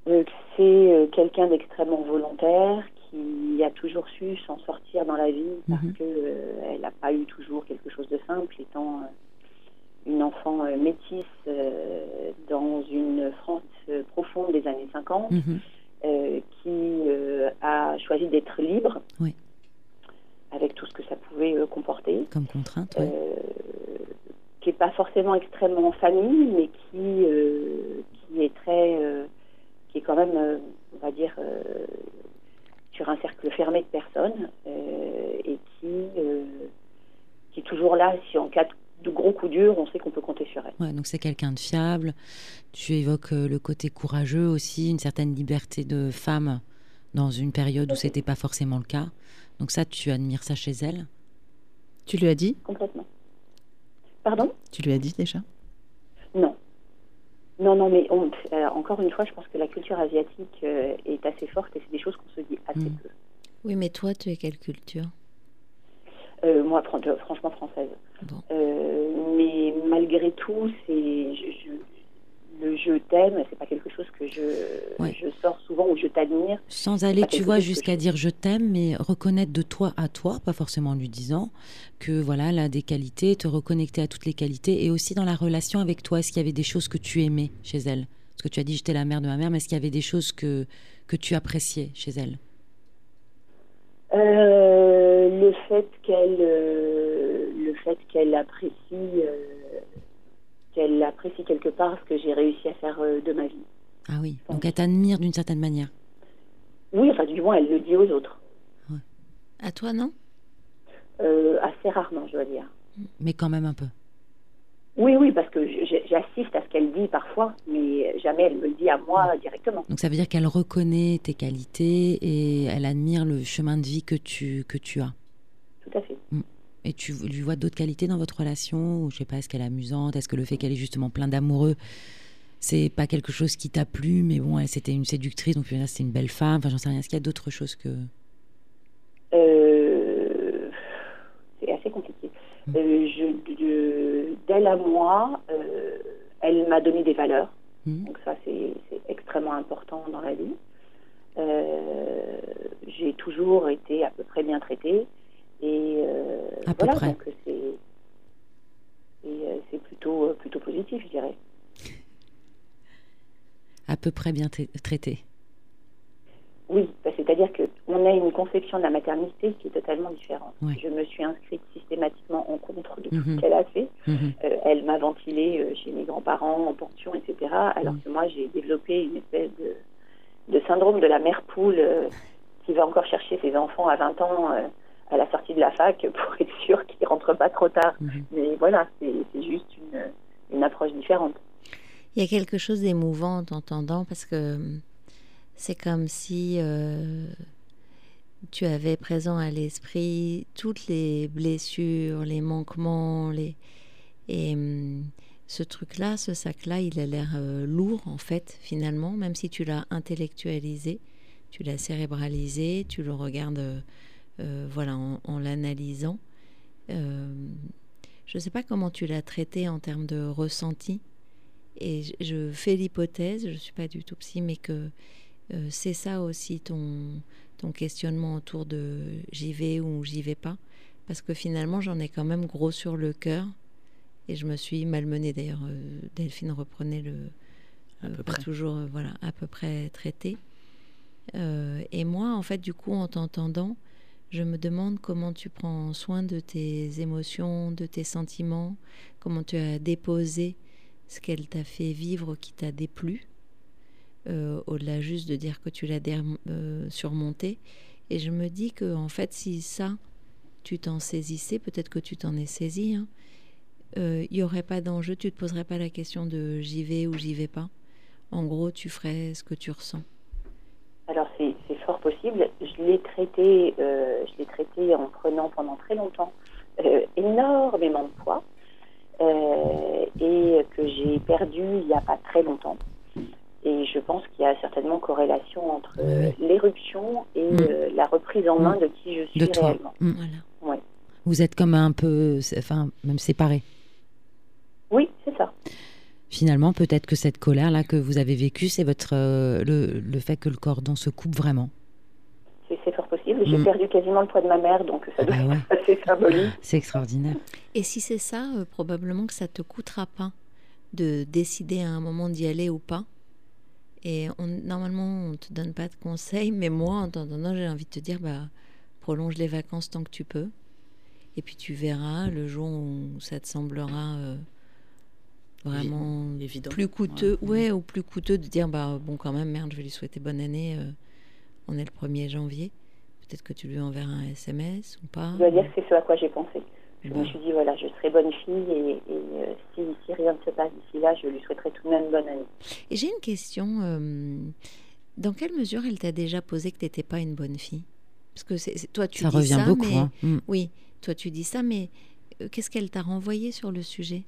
Euh, c'est euh, quelqu'un d'extrêmement volontaire qui a toujours su s'en sortir dans la vie parce Mhm. que euh, n'a pas eu toujours quelque chose de simple, étant euh, une enfant euh, métisse euh, dans une France euh, profonde des années 50, Mhm. euh, qui euh, a choisi d'être libre, Oui. avec tout ce que ça pouvait euh, comporter Comme contrainte, ouais. Qui n'est pas forcément extrêmement en famille, mais qui, euh, qui est très, euh, qui est quand même, euh, on va dire, euh, sur un cercle fermé de personnes euh, et qui, euh, qui est toujours là si en cas de gros coup dur, on sait qu'on peut compter sur elle. Ouais, donc c'est quelqu'un de fiable. Tu évoques euh, le côté courageux aussi, une certaine liberté de femme dans une période où c'était pas forcément le cas. Donc ça, tu admires ça chez elle? Tu lui as dit? Complètement. Pardon? Tu lui as dit déjà? Non. Non, non, mais on- euh, encore une fois, je pense que la culture asiatique euh, est assez forte et c'est des choses qu'on se dit assez Mm. peu. Oui, mais toi, tu es quelle culture? Euh, moi, fran- franchement, française. Bon. Euh, mais malgré tout, c'est je, je- le je t'aime, c'est pas quelque chose que je, Ouais. je sors souvent ou je t'admire. Sans aller, tu vois, jusqu'à je- dire je t'aime, mais reconnaître de toi à toi, pas forcément en lui disant que voilà, elle a des qualités, te reconnecter à toutes les qualités, et aussi dans la relation avec toi, est-ce qu'il y avait des choses que tu aimais chez elle? Parce que tu as dit j'étais la mère de ma mère, mais est-ce qu'il y avait des choses que, que tu appréciais chez elle? Euh, le fait qu'elle, euh, le fait qu'elle apprécie, euh, qu'elle apprécie quelque part ce que j'ai réussi à faire euh, de ma vie. Ah oui, donc elle t'admire d'une certaine manière. Oui, enfin du moins, elle le dit aux autres. À toi, non? Euh, assez rarement, je dois dire. Mais quand même un peu. Oui, oui, parce que j'assiste à ce qu'elle dit parfois, mais jamais elle me le dit à moi directement. Donc ça veut dire qu'elle reconnaît tes qualités et elle admire le chemin de vie que tu, que tu as. Tout à fait. Et tu lui vois d'autres qualités dans votre relation ou je sais pas, est-ce qu'elle est amusante Est-ce que le fait qu'elle est justement plein d'amoureux, c'est pas quelque chose qui t'a plu Mais bon, elle c'était une séductrice, donc c'est une belle femme. Enfin, j'en sais rien. Est-ce qu'il y a d'autres choses que Euh, c'est assez compliqué. Mm. Euh, je, d'elle à moi, euh, elle m'a donné des valeurs. Hmm Donc ça, c'est, extrêmement important dans la vie. J'ai toujours été à peu près bien traitée. Et euh, À peu voilà, près. donc c'est, euh, plutôt, euh, plutôt positif, je dirais. à peu près bien tra- traitée Oui, bah, c'est-à-dire que on a une conception de la maternité qui est totalement différente. Ouais. Je me suis inscrite systématiquement en contre de tout Mhm. ce qu'elle a fait. Mhm. Euh, elle m'a ventilé euh, chez mes grands-parents en pension, etc. Alors Mhm. que moi, j'ai développé une espèce de, de syndrome de la mère poule euh, qui va encore chercher ses enfants à 20 ans à la sortie de la fac pour être sûr qu'ils rentrent pas trop tard. Mhm. Mais voilà, c'est c'est juste une, une approche différente. Il y a quelque chose d'émouvant en t'entendant parce que c'est comme si euh, tu avais présent à l'esprit toutes les blessures, les manquements, les et hum, ce truc-là, ce sac-là, il a l'air euh, lourd en fait finalement, même si tu l'as intellectualisé, tu l'as cérébralisé, tu le regardes euh, euh, voilà en, en l'analysant. Euh, je ne sais pas comment tu l'as traité en termes de ressenti. Et je- je fais l'hypothèse, je ne suis pas du tout psy, mais que euh, c'est ça aussi ton, ton questionnement autour de j'y vais ou j'y vais pas. Parce que finalement, j'en ai quand même gros sur le cœur. Et je me suis malmenée. D'ailleurs, Delphine reprenait le. À peu pas près. toujours, voilà, à peu près traité. Euh, et moi, en fait, du coup, en t'entendant, je me demande comment tu prends soin de tes émotions, de tes sentiments, comment tu as déposé ce qu'elle t'a fait vivre qui t'a déplu, euh, au-delà juste de dire que tu l'as euh, surmonté. Et je me dis que en fait, si ça, tu t'en saisissais, peut-être que tu t'en es saisi, hein, euh, il n'y aurait pas d'enjeu, tu te poserais pas la question de j'y vais ou j'y vais pas. En gros, tu ferais ce que tu ressens. Alors c'est fort possible. Je l'ai traité, euh, je l'ai traité en prenant pendant très longtemps euh, énormément de poids euh, et que j'ai perdu il n'y a pas très longtemps. Et je pense qu'il y a certainement corrélation entre euh, l'éruption et Mm. euh, la reprise en main de qui je suis De toi. réellement. Mm. Voilà. Vous êtes comme un peu, enfin, même séparés. Oui, c'est ça. Finalement, peut-être que cette colère-là que vous avez vécue, c'est votre euh, le, le fait que le cordon se coupe vraiment. J'ai Mm. perdu quasiment le poids de ma mère, donc ça Ah doit bah ouais. être assez symbolique. C'est extraordinaire. Et si c'est ça, euh, probablement que ça te coûtera pas de décider à un moment d'y aller ou pas. Et on, normalement, on te donne pas de conseils, mais moi, en t'entendant, j'ai envie de te dire, bah, prolonge les vacances tant que tu peux. Et puis tu verras le jour où ça te semblera euh, vraiment Évident. plus coûteux, Ouais. ouais. ou plus coûteux de dire, bah bon, quand même, merde, je vais lui souhaiter bonne année. euh, on est le 1er janvier. Peut-être que tu lui enverras un SMS ou pas. Je dois dire que c'est ce à quoi j'ai pensé. Je me suis dit, voilà, je serai bonne fille et, et, euh, si, si rien ne se passe d'ici là, je lui souhaiterai tout de même bonne année. Et j'ai une question. euh, dans quelle mesure elle t'a déjà posé que tu n'étais pas une bonne fille? Parce que toi, tu ça dis revient ça, beaucoup. mais... hein. Mm. Oui, toi, tu dis ça, mais euh, qu'est-ce qu'elle t'a renvoyé sur le sujet?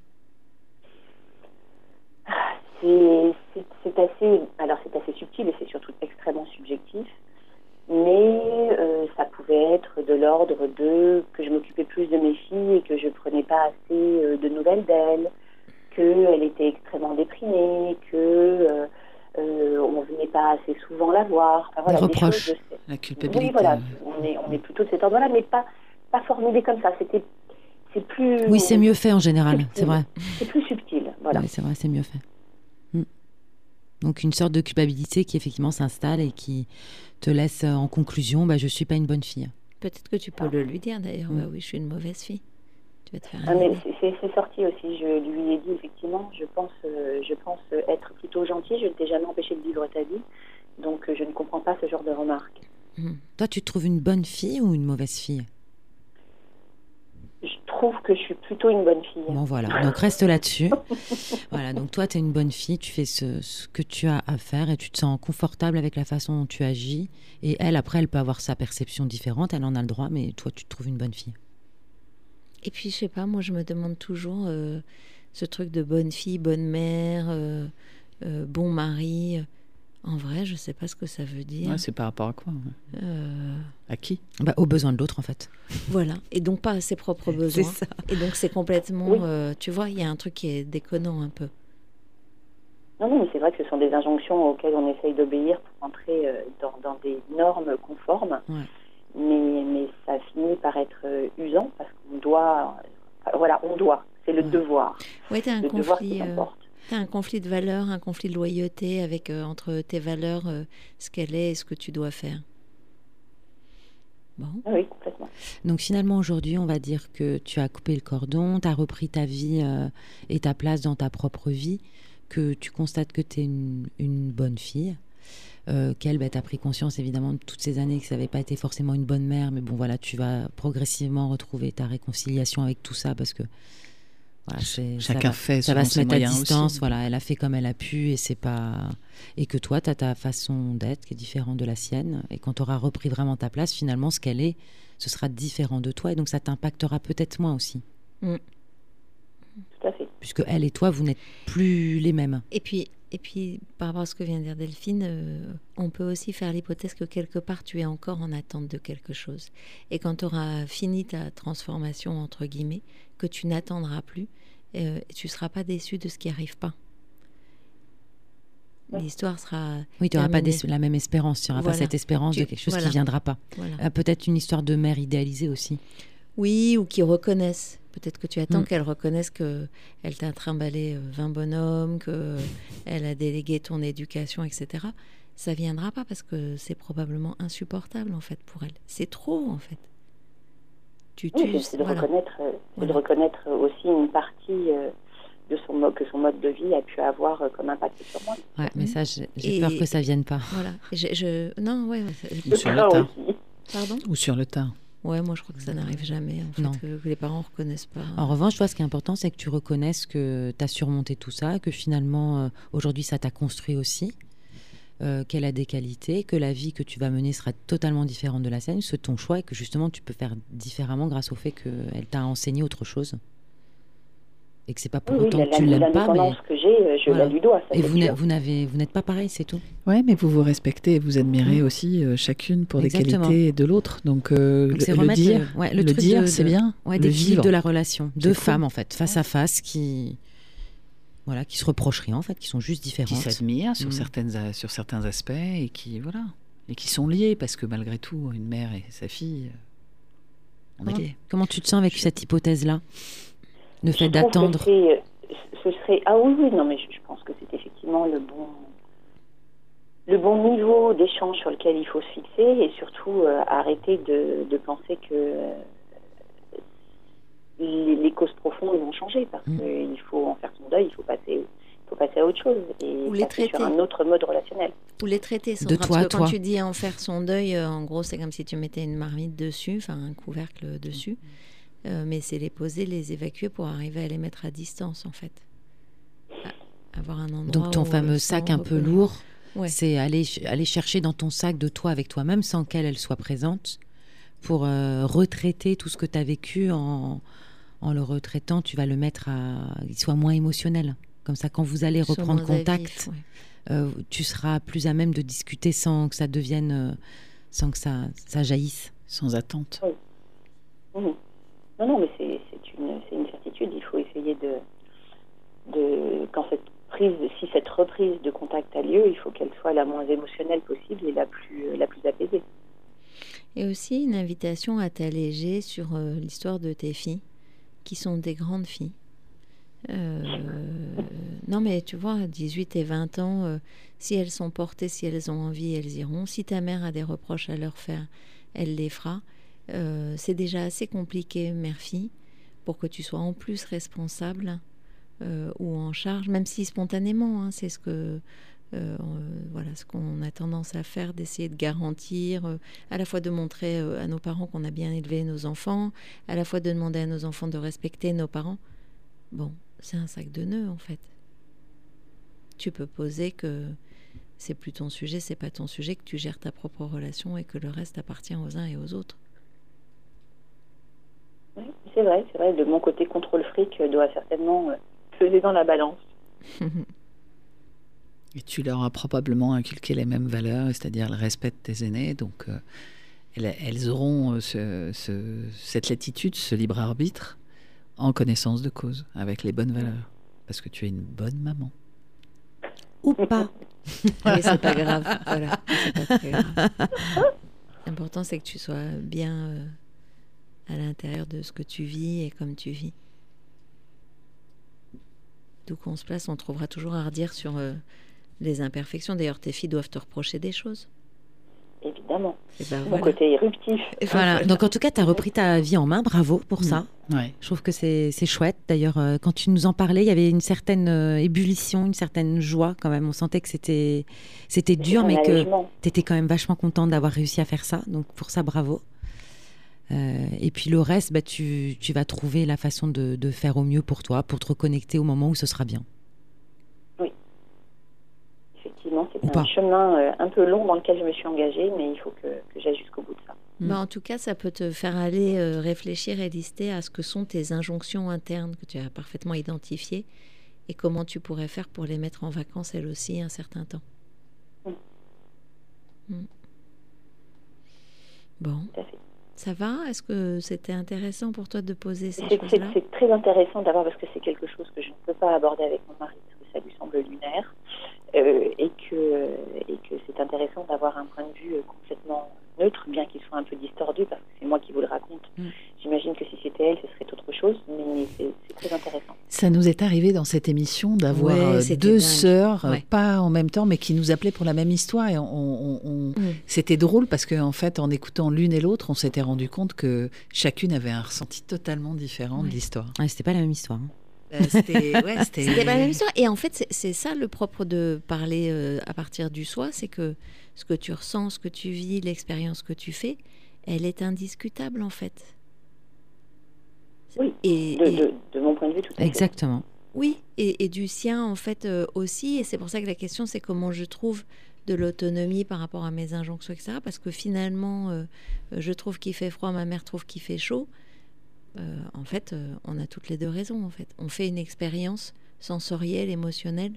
C'est c'est- c'est assez, alors c'est assez subtil et c'est surtout extrêmement subjectif, mais euh, ça pouvait être de l'ordre de que je m'occupais plus de mes filles et que je prenais pas assez euh, de nouvelles d'elles, qu'elle était extrêmement déprimée, que euh, euh, on venait pas assez souvent la voir. Enfin, voilà, choses de- La culpabilité. Oui, voilà, on est, on est plutôt de cet ordre-là, mais pas, pas formulé comme ça. C'était, c'est plus. Oui, c'est mieux fait en général, c'est vrai. C'est plus subtil, voilà. Oui, c'est vrai, c'est mieux fait. Donc une sorte de culpabilité qui effectivement s'installe et qui te laisse euh, en conclusion, bah, je suis pas une bonne fille. Peut-être que tu peux le lui dire d'ailleurs. Mm. Bah oui, je suis une mauvaise fille. Tu vas te faire Ah, mais c'est- sorti aussi. Je lui ai dit effectivement, je pense, euh, je pense être plutôt gentille. Je ne t'ai jamais empêché de vivre ta vie, donc je ne comprends pas ce genre de remarques. Mm. Toi, tu te trouves une bonne fille ou une mauvaise fille? Je trouve que je suis plutôt une bonne fille. Bon, voilà. Donc reste là-dessus. voilà. Donc toi, tu es une bonne fille. Tu fais ce, ce que tu as à faire et tu te sens confortable avec la façon dont tu agis. Et elle, après, elle peut avoir sa perception différente. Elle en a le droit, mais toi, tu te trouves une bonne fille. Et puis, je sais pas, moi, je me demande toujours euh, ce truc de bonne fille, bonne mère, euh, euh, bon mari. En vrai, je sais pas ce que ça veut dire. Ouais, c'est par rapport à quoi. Euh, À qui? Bah, aux besoins de l'autre, en fait. voilà. Et donc, pas à ses propres besoins. ça. Et donc, c'est complètement. Oui. euh, tu vois, il y a un truc qui est déconnant un peu. Non, non, mais c'est vrai que ce sont des injonctions auxquelles on essaye d'obéir pour entrer euh, dans, dans des normes conformes. Ouais. Mais, mais ça finit par être euh, usant parce qu'on doit. voilà, on doit. C'est le Ouais. devoir. Ouais, t'as un Le devoir qui conflit. euh, un conflit de valeurs, un conflit de loyauté avec euh, entre tes valeurs, euh, ce qu'elle est et ce que tu dois faire? Bon. Ah oui, complètement. Donc finalement aujourd'hui, on va dire que tu as coupé le cordon, tu as repris ta vie euh, et ta place dans ta propre vie, que tu constates que tu es une, une bonne fille, euh, qu'elle, bah, tu as pris conscience évidemment de toutes ces années que ça n'avait pas été forcément une bonne mère, mais bon voilà, tu vas progressivement retrouver ta réconciliation avec tout ça parce que voilà, c'est- ça Chacun va- fait ça va se mettre à distance, aussi. voilà, elle a fait comme elle a pu et c'est pas et que toi tu as ta façon d'être qui est différente de la sienne et quand tu auras repris vraiment ta place, finalement ce qu'elle est, ce sera différent de toi et donc ça t'impactera peut-être moins aussi Tout à fait. puisque elle et toi vous n'êtes plus les mêmes. Et puis, et puis, par rapport à ce que vient de dire Delphine, euh, on peut aussi faire l'hypothèse que quelque part, tu es encore en attente de quelque chose. Et quand tu auras fini ta transformation, entre guillemets, que tu n'attendras plus, euh, et tu ne seras pas déçu de ce qui n'arrive pas. L'histoire sera... Oui, tu n'auras pas des- la même espérance, tu n'auras Voilà. pas cette espérance de quelque chose voilà. qui viendra pas. Voilà. Euh, peut-être une histoire de mère idéalisée aussi. Oui, ou qui reconnaissent. Peut-être que tu attends Mm. qu'elle reconnaisse que elle t'a trimballé euh, 20 bonhommes, que euh, elle a délégué ton éducation, etc. Ça viendra pas parce que c'est probablement insupportable en fait pour elle. C'est trop en fait. Tu, Oui, tu- c'est- c'est de voilà. reconnaître, euh, de reconnaître aussi une partie euh, de son mode que son mode de vie a pu avoir euh, comme impact sur moi. Ouais, mais ça, j'ai peur que ça vienne pas. Voilà. Je, je- non, ouais. Ou sur le aussi. Pardon? Ou sur le tas. Ouais, moi je crois que ça n'arrive jamais en fait Non. que, les parents reconnaissent pas. En revanche, toi, ce qui est important, c'est que tu reconnaisses que tu as surmonté tout ça, que finalement, euh, aujourd'hui, ça t'a construit aussi, euh, qu'elle a des qualités, que la vie que tu vas mener sera totalement différente de la sienne, c'est ton choix et que justement, tu peux faire différemment grâce au fait qu'elle t'a enseigné autre chose. Et que c'est pas pour Oui, oui, autant la- que tu la- l'aimes pas, mais. Que j'ai, euh, je Voilà. la lui dois. Ça, Et vous n'êtes pas pareil, c'est tout. Ouais, mais vous vous respectez et vous admirez aussi euh, chacune pour Exactement. les qualités de l'autre. Donc, euh, Donc, le, c'est le dire, le- ouais, le, le truc dire, c'est bien. Ouais, le vivre. de la relation. Deux cool. femmes, en fait, face à face, qui. Voilà, qui se reprochent rien, en fait, qui sont juste qui différentes. s'admirent sur, Mm. certaines, a- sur certains aspects et qui, voilà, et qui sont liés parce que malgré tout, une mère et sa fille, euh, on est Comment, liés. comment tu te sens avec cette hypothèse-là? Le fait d'attendre. Ce serait ah oui oui non mais je, je pense que c'est effectivement le bon le bon niveau d'échange sur lequel il faut se fixer et surtout euh, arrêter de, de penser que euh, les, les causes profondes vont changer parce Mm. qu'il faut en faire son deuil, il faut passer il faut passer à autre chose et Ou les sur un autre mode relationnel. Ou les traiter, De Sandra, toi parce que quand toi. tu dis en faire son deuil, euh, en gros, c'est comme si tu mettais une marmite dessus, enfin un couvercle dessus. Euh, mais c'est les poser, les évacuer pour arriver à les mettre à distance, en fait. À- avoir un endroit. Donc ton fameux euh, sac un peu lourd, Ouais. c'est aller, aller chercher dans ton sac de toi avec toi-même sans qu'elle elle soit présente pour euh, retraiter tout ce que tu as vécu en, en le retraitant, tu vas le mettre à qu'il soit moins émotionnel. Comme ça, quand vous allez reprendre contact, vif, ouais. euh, tu seras plus à même de discuter sans que ça devienne, euh, sans que ça, ça jaillisse. Sans attente. Mhm. Non, non, mais c'est une, une certitude. Il faut essayer de, de quand cette prise, si cette reprise de contact a lieu, il faut qu'elle soit la moins émotionnelle possible et la plus, la plus apaisée. Et aussi une invitation à t'alléger sur euh, l'histoire de tes filles, qui sont des grandes filles. Euh, non, mais tu vois, 18 et 20 ans, euh, si elles sont portées, si elles ont envie, elles iront. Si ta mère a des reproches à leur faire, elle les fera. Euh, c'est déjà assez compliqué, mère-fille, pour que tu sois en plus responsable euh, ou en charge, même si spontanément, hein, c'est ce que euh, voilà ce qu'on a tendance à faire, d'essayer de garantir, à la fois de montrer à nos parents qu'on a bien élevé nos enfants, à la fois de demander à nos enfants de respecter nos parents. Bon, c'est un sac de nœuds en fait. Tu peux poser que c'est plus ton sujet, c'est pas ton sujet, que tu gères ta propre relation et que le reste appartient aux uns et aux autres. Oui, c'est vrai, c'est vrai. De mon côté, contrôle fric doit certainement euh, peser dans la balance. Et tu leur as probablement inculqué les mêmes valeurs, c'est-à-dire le respect de tes aînés. Donc, euh, elles, elles auront euh, ce- ce- cette latitude, ce libre arbitre, en connaissance de cause, avec les bonnes valeurs. Parce que tu es une bonne maman. Ou pas. Mais c'est pas grave, voilà. c'est pas très grave. L'important c'est que tu sois bien euh, à l'intérieur de ce que tu vis et comme tu vis. D'où qu'on se place, on trouvera toujours à redire sur euh, les imperfections. D'ailleurs, tes filles doivent te reprocher des choses. évidemment. Et ben Mon voilà. côté éruptif. Et Voilà. Donc en tout cas, tu as repris ta vie en main. Bravo pour Mm. ça. Ouais. Je trouve que c'est c'est chouette. D'ailleurs, euh, quand tu nous en parlais, il y avait une certaine euh, ébullition, une certaine joie quand même. On sentait que c'était c'était dur, mais que tu étais quand même vachement contente d'avoir réussi à faire ça. Donc pour ça, bravo. Euh, et puis le reste, bah, tu, tu vas trouver la façon de, de faire au mieux pour toi, pour te reconnecter au moment où ce sera bien. Effectivement, c'est un pas. chemin euh, un peu long dans lequel je me suis engagée, mais il faut que, que j'aille jusqu'au bout de ça. Mm. Bah, en tout cas, ça peut te faire aller euh, réfléchir et lister à ce que sont tes injonctions internes que tu as parfaitement identifiées et comment tu pourrais faire pour les mettre en vacances elles aussi un certain temps. Mm. Mm. Bon, Tout à fait. Ça va? Est-ce que c'était intéressant pour toi de poser ces choses-là? c'est très intéressant d'avoir parce que c'est quelque chose que je ne peux pas aborder avec mon mari parce que ça lui semble lunaire euh, et que et que c'est intéressant d'avoir un point de vue euh, complètement neutre, bien qu'il soit un peu distordu parce que c'est moi qui vous le raconte. Mm. J'imagine que si c'était elle, ce serait chose, mais c'est très intéressant. Ça nous est arrivé dans cette émission d'avoir Ouais, euh, deux dingue. sœurs, euh, Ouais. pas en même temps, mais qui nous appelaient pour la même histoire. Et on, on- on- Mm. C'était drôle parce qu'en fait, en écoutant l'une et l'autre, on s'était rendu compte que chacune avait un ressenti totalement différent de l'histoire. Ouais, c'était pas la même histoire. hein. Euh, C'était ouais, la même histoire. Et en fait, c'est- c'est ça le propre de parler euh, à partir du soi, c'est que ce que tu ressens, ce que tu vis, l'expérience que tu fais, elle est indiscutable en fait. Oui, Et, De, et- de, de mon point de vue, tout à fait. Exactement. oui, et, et du sien en fait euh, aussi. Et c'est pour ça que la question, c'est comment je trouve de l'autonomie par rapport à mes injonctions, etc. Parce que finalement, euh, je trouve qu'il fait froid, ma mère trouve qu'il fait chaud. Euh, en fait, euh, on a toutes les deux raisons. En fait, on fait une expérience sensorielle, émotionnelle,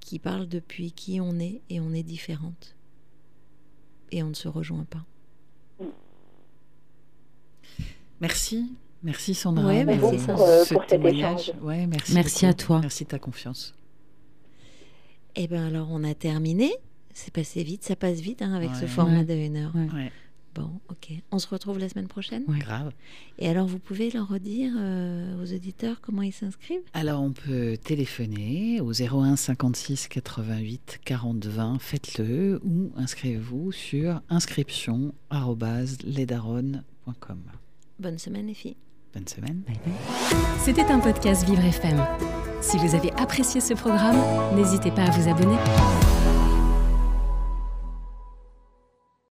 qui parle depuis qui on est et on est différente. Et on ne se rejoint pas. Merci. Merci Sandra. Ouais, merci, pour Sandra. Pour, ce pour cet témoignage. échange. Ouais, merci. À toi. Merci de ta confiance. Eh bien alors, on a terminé. C'est passé vite, ça passe vite hein, avec ce format Ouais. de une heure. Ouais. Ouais, Bon, ok. On se retrouve la semaine prochaine. Ouais. grave. Et alors, vous pouvez leur redire euh, aux auditeurs comment ils s'inscrivent? Alors, on peut téléphoner au 01 56 88 40 20, faites-le, ou inscrivez-vous sur inscription.ledaronne.com. Bonne semaine, les filles. Bonne semaine. C'était un podcast Vivre FM. Si vous avez apprécié ce programme, n'hésitez pas à vous abonner.